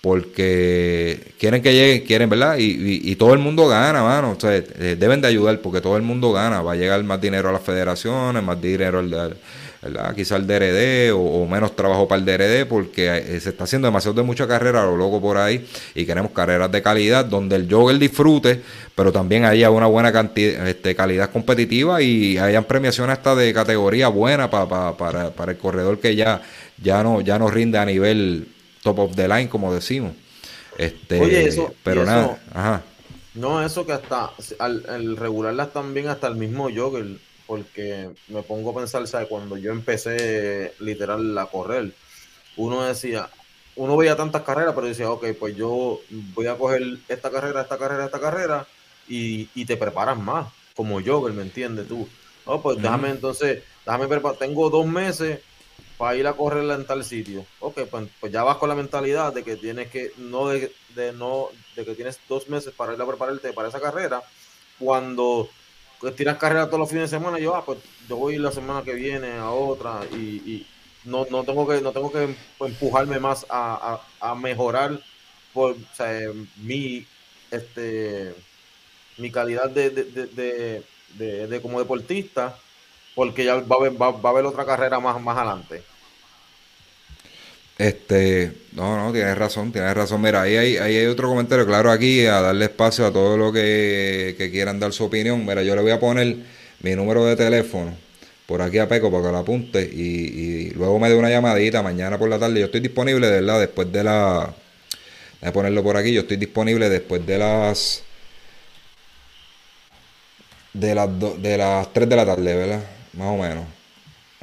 porque quieren que lleguen, quieren, ¿verdad? Y, y, todo el mundo gana, mano. O sea, eh, deben de ayudar porque todo el mundo gana. Va a llegar más dinero a las federaciones, más dinero al, ¿verdad? quizá el DRD o, menos trabajo para el DRD porque eh, se está haciendo demasiado de mucha carrera a lo loco por ahí y queremos carreras de calidad donde el jogger disfrute, pero también haya una buena cantidad, este, calidad competitiva y hayan premiaciones hasta de categoría buena para, para, para el corredor que ya, ya, no, ya no rinde a nivel top of the line, como decimos. Este, Oye, eso, pero nada, ajá. No, eso que hasta al, regularlas también hasta el mismo jogger porque me pongo a pensar, ¿sabes? Cuando yo empecé literal a correr, uno decía, uno veía tantas carreras, pero decía, ok, pues yo voy a coger esta carrera, esta carrera, esta carrera, y, y te preparas más, como yo, ¿me entiendes tú? Oh, pues déjame entonces, déjame preparar, tengo dos meses para ir a correr en tal sitio. Ok, pues, pues, ya vas con la mentalidad de que tienes que, no de, de, no, de que tienes dos meses para ir a prepararte para esa carrera, cuando tiras carrera todos los fines de semana, yo, ah, pues yo voy la semana que viene a otra y, no, no, tengo que no tengo que empujarme más a, mejorar por mi este mi calidad de, de, como deportista porque ya va a, haber, va, a haber otra carrera más, más adelante. Este, no, no, tienes razón, tienes razón. Mira, ahí hay, ahí hay otro comentario, claro, aquí a darle espacio a todo lo que, quieran dar su opinión. Mira, yo le voy a poner mi número de teléfono por aquí a Peco para que lo apunte y, luego me dé una llamadita mañana por la tarde. Yo estoy disponible, verdad, después de la... Voy a ponerlo por aquí, yo estoy disponible después de las... De las, de las 3 de la tarde, ¿verdad? Más o menos.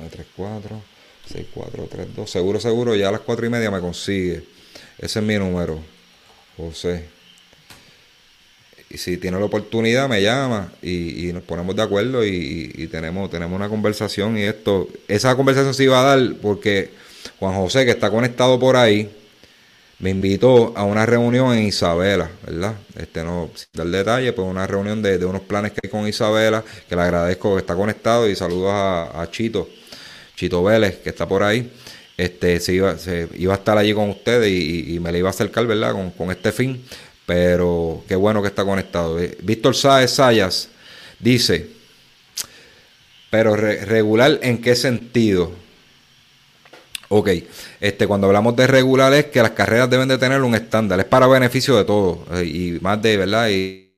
3, 4... 6432. Seguro, seguro, ya a las 4 y media me consigue. Ese es mi número, José. Y si tiene la oportunidad, me llama y, nos ponemos de acuerdo y, tenemos, tenemos una conversación. Y esto, esa conversación se iba a dar porque Juan José, que está conectado por ahí, me invitó a una reunión en Isabela, ¿verdad? Este no, sin dar detalle, pues una reunión de, unos planes que hay con Isabela, que le agradezco que está conectado y saludos a Chito Chito Vélez, que está por ahí, este, se iba, se iba a estar allí con ustedes y, me le iba a acercar, ¿verdad? Con, este fin, pero qué bueno que está conectado. Eh, Víctor Sáez Sayas dice, pero regular en qué sentido? Ok, este, cuando hablamos de regular es que las carreras deben de tener un estándar, es para beneficio de todos eh, y más de, ¿verdad? Y,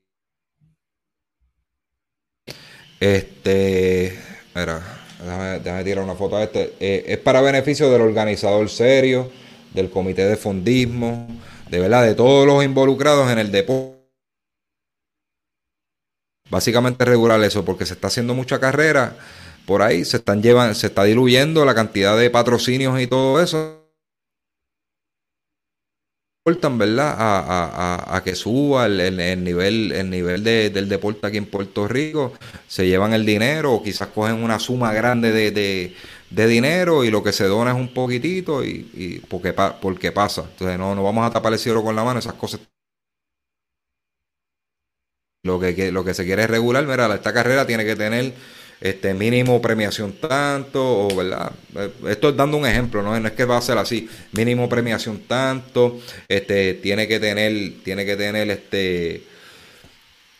este, mira, Déjame, tirar una foto de este. Eh, es para beneficio del organizador serio, del comité de fondismo, de verdad, de todos los involucrados en el deporte. Básicamente regular eso, porque se está haciendo mucha carrera por ahí, se están llevando, se está diluyendo la cantidad de patrocinios y todo eso ¿verdad? A, que suba el, nivel, el nivel del deporte aquí en Puerto Rico, se llevan el dinero o quizás cogen una suma grande de, dinero y lo que se dona es un poquitito y, porque, porque pasa. Entonces no, no vamos a tapar el cielo con la mano, esas cosas. Lo que, lo que se quiere es regular, mira, esta carrera tiene que tener este mínimo premiación tanto, o verdad, eh, esto es dando un ejemplo, ¿no? es que va a ser así, mínimo premiación tanto, este, tiene que tener, tiene que tener este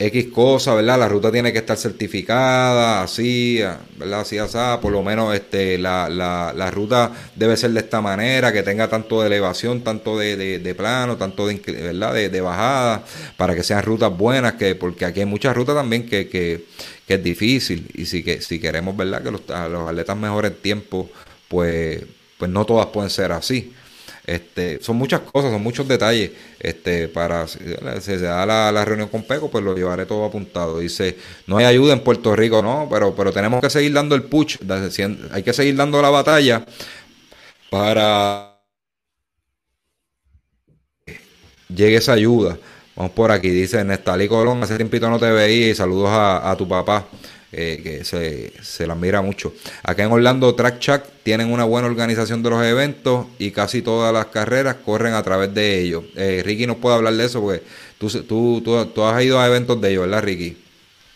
X cosa, ¿verdad? La ruta tiene que estar certificada, así, ¿verdad? Así, así, por lo menos este, la, la, la ruta debe ser de esta manera, que tenga tanto de elevación, tanto de, de, plano, tanto de, ¿verdad? De, de, bajada, para que sean rutas buenas, que porque aquí hay muchas rutas también que, que, que es difícil, y si, que, si queremos, ¿verdad? Que los, los atletas mejoren tiempo, pues, pues no todas pueden ser así. Este, son muchas cosas, son muchos detalles. Este, para si se da la, reunión con Peco, pues lo llevaré todo apuntado. Dice, no hay ayuda en Puerto Rico, no, pero, pero tenemos que seguir dando el push, hay que seguir dando la batalla para llegue esa ayuda. Vamos por aquí, dice Nestalí Colón, hace tiempito no te veía y saludos a, tu papá. Eh, que se, se la mira mucho. Acá en Orlando, Track Chuck tienen una buena organización de los eventos y casi todas las carreras corren a través de ellos. Eh, Ricky nos puede hablar de eso porque tú, tú, tú, tú has ido a eventos de ellos, ¿verdad, Ricky?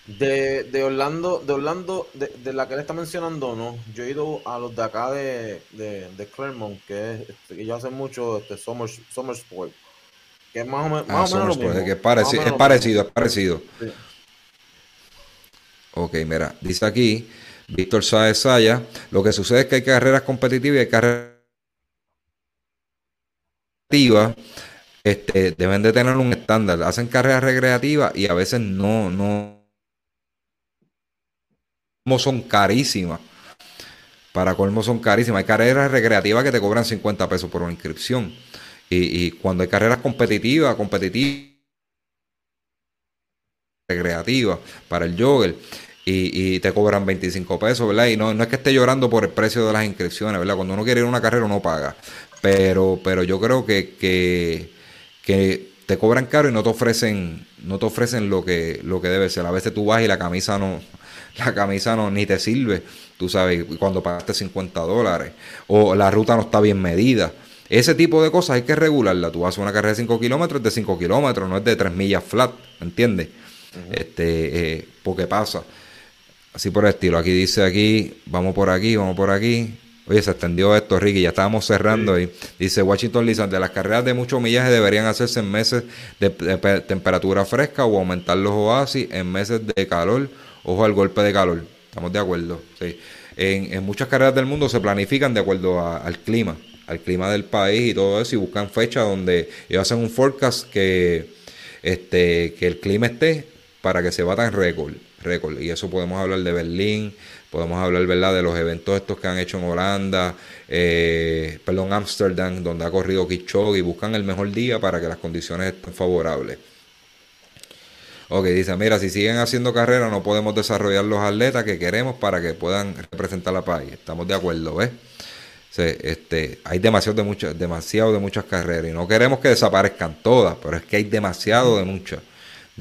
De, de Orlando, de Orlando, de, la que él está mencionando, no. Yo he ido a los de acá de, de, Claremont, que, es, este, que ellos hacen mucho este, Summer, Summer Sport. Que es más o, menos, ah, lo mismo. Es, parecido, es parecido, es parecido. Ok, mira, dice aquí Víctor Saez Saya, lo que sucede es que hay carreras competitivas y hay carreras este, deben de tener un estándar. Hacen carreras recreativas y a veces no, no son carísimas. Para colmo son carísimas. Hay carreras recreativas que te cobran 50 pesos por una inscripción. Y, cuando hay carreras competitivas, competitivas, recreativas para el jogger, y, te cobran 25 pesos, ¿verdad? Y no, no es que esté llorando por el precio de las inscripciones, ¿verdad? Cuando uno quiere ir a una carrera uno paga. Pero, pero yo creo que, que, te cobran caro y no te ofrecen, no te ofrecen lo que, lo que debe ser. A veces tú vas y la camisa no, la camisa no ni te sirve, tú sabes, cuando pagaste 50 dólares, o la ruta no está bien medida. Ese tipo de cosas hay que regularla. Tú a una carrera de 5 kilómetros, es de 5 kilómetros, no es de 3 millas flat, ¿entiendes? Este, eh, porque pasa. Así por el estilo. Aquí dice aquí, vamos por aquí, vamos por aquí. Oye, se extendió esto, Ricky, ya estábamos cerrando ahí. Dice Washington Lizard, de las carreras de mucho millaje deberían hacerse en meses de, temperatura fresca o aumentar los oasis en meses de calor. Ojo al golpe de calor. Estamos de acuerdo. Sí. En, muchas carreras del mundo se planifican de acuerdo al clima, al clima del país y todo eso, y buscan fechas donde ellos hacen un forecast que, este, que el clima esté para que se bata en récord. récord. Y eso podemos hablar de Berlín, Podemos hablar, ¿verdad?, de los eventos estos que han hecho en Holanda, eh, perdón, Ámsterdam, donde ha corrido y Buscan el mejor día para que las condiciones estén favorables. Ok, dice, mira, si siguen haciendo carrera no podemos desarrollar los atletas que queremos para que puedan representar la país. Estamos de acuerdo, ¿ves? este, hay demasiado de, muchas, demasiado de muchas carreras y no queremos que desaparezcan todas, pero es que hay demasiado de muchas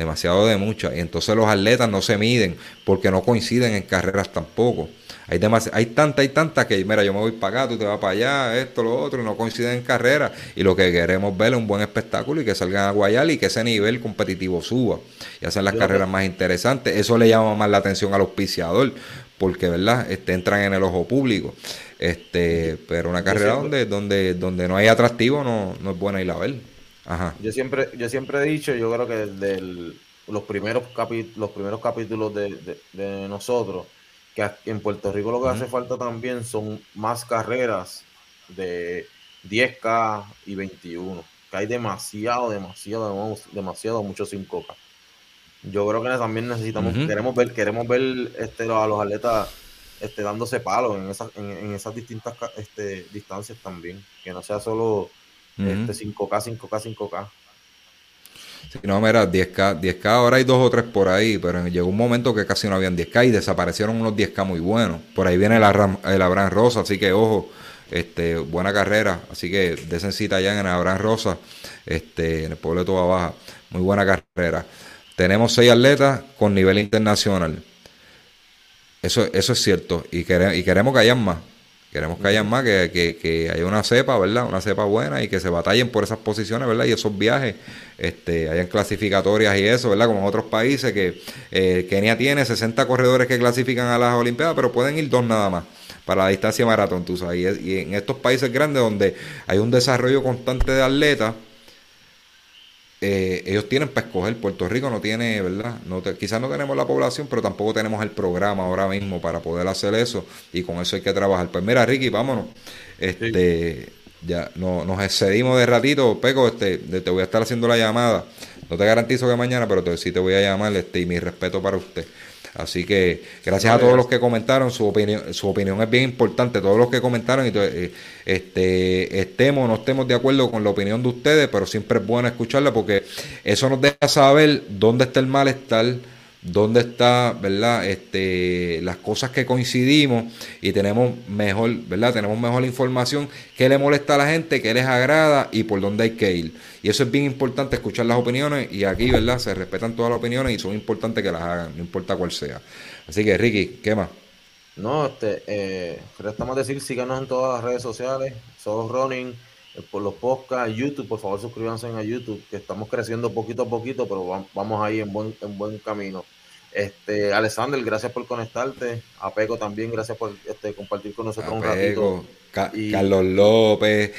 demasiado de muchas. Y entonces los atletas no se miden porque no coinciden en carreras tampoco. Hay, hay tanta, hay tanta que, mira, yo me voy para acá, tú te vas para allá, esto, lo otro, y no coinciden en carreras. Y lo que queremos ver es un buen espectáculo y que salgan a Guayal y que ese nivel competitivo suba y hacen las carreras más interesantes. Eso le llama más la atención al auspiciador porque, ¿verdad? Este, entran en el ojo público. Este, pero una carrera donde, donde, donde no hay atractivo no, no es buena ir a ver. Yo siempre, yo siempre he dicho, yo creo que desde los primeros los primeros capítulos de, nosotros, que en Puerto Rico lo que hace falta también son más carreras de 10K y 21, que hay demasiado, demasiado, demasiado, mucho 5K. Yo creo que también necesitamos, queremos ver, queremos ver este, a los atletas este, dándose palos en esas, en, esas distintas este, distancias también, que no sea solo este 5K, 5K, 5K. Sí, no, mira, 10K, 10K ahora hay dos o tres por ahí, pero llegó un momento que casi no habían 10K y desaparecieron unos 10K muy buenos. Por ahí viene el, el Abraham Rosa, así que ojo, este, buena carrera, así que desen cita allá en Abraham Rosa, este, en el pueblo de Toda Baja, muy buena carrera. Tenemos seis atletas con nivel internacional. Eso, eso es cierto, y, y queremos que hayan más. Queremos que haya más, que, que, haya una cepa, ¿verdad? Una cepa buena y que se batallen por esas posiciones, ¿verdad? Y esos viajes, este, hayan clasificatorias y eso, ¿verdad? Como en otros países que eh, Kenia tiene 60 corredores que clasifican a las Olimpiadas, pero pueden ir dos nada más para la distancia maratón, tú y en estos países grandes donde hay un desarrollo constante de atletas, eh, ellos tienen para escoger. Puerto Rico no tiene, ¿verdad? No quizás no tenemos la población, pero tampoco tenemos el programa ahora mismo para poder hacer eso y con eso hay que trabajar. Pues mira, Ricky, vámonos. Este, ya no, nos excedimos de ratito, Peco, este, te voy a estar haciendo la llamada. No te garantizo que mañana, pero sí te voy a llamar este, y mi respeto para usted. Así que gracias a todos los que comentaron, su opinión, su opinión es bien importante, todos los que comentaron, y, eh, este, estemos o no estemos de acuerdo con la opinión de ustedes, pero siempre es bueno escucharla porque eso nos deja saber dónde está el malestar, dónde está, ¿verdad? Este, las cosas que coincidimos y tenemos mejor, ¿verdad? Tenemos mejor información, qué le molesta a la gente, qué les agrada y por dónde hay que ir. Y eso es bien importante, escuchar las opiniones y aquí, ¿verdad? Se respetan todas las opiniones y son importantes que las hagan, no importa cuál sea. Así que, Ricky, ¿qué más? No, este, eh, restamos decir, síganos en todas las redes sociales, Solos Running, eh, por los podcasts, YouTube, por favor suscríbanse a YouTube, que estamos creciendo poquito a poquito, pero vamos ahí en buen, en buen camino. Este, Alexander, gracias por conectarte. A Peco también, gracias por este, compartir con nosotros un ratito. Carlos López.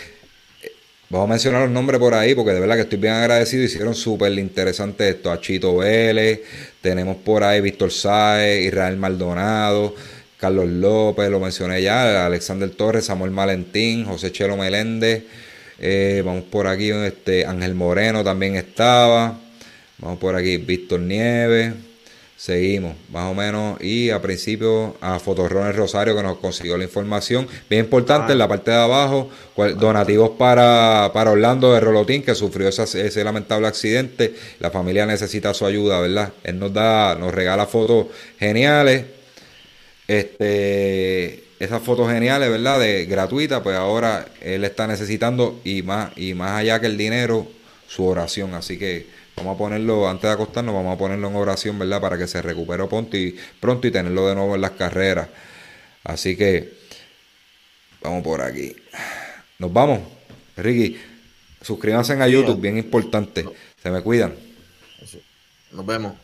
Vamos a mencionar los nombres por ahí porque de verdad que estoy bien agradecido. Hicieron súper interesante esto. A Chito Vélez, tenemos por ahí Víctor Saez, Israel Maldonado, Carlos López, lo mencioné ya, Alexander Torres, Samuel Valentín, José Chelo Meléndez. Eh, vamos por aquí, este, Ángel Moreno también estaba. Vamos por aquí, Víctor Nieves. Seguimos, más o menos. Y a principio a Fotorrones Rosario que nos consiguió la información. Bien importante en la parte de abajo, donativos para, para Orlando de Rolotín que sufrió ese lamentable accidente. La familia necesita su ayuda, ¿verdad? Él nos da, nos regala fotos geniales. Este, esas fotos geniales, ¿verdad? De gratuitas, pues ahora él está necesitando y más, y más allá que el dinero, su oración. Así que Vamos a ponerlo, antes de acostarnos, vamos a ponerlo en oración, ¿verdad? Para que se recupere pronto y, pronto y tenerlo de nuevo en las carreras. Así que, vamos por aquí. Nos vamos. Ricky, suscríbanse a YouTube, bien importante. Se me cuidan. Nos vemos.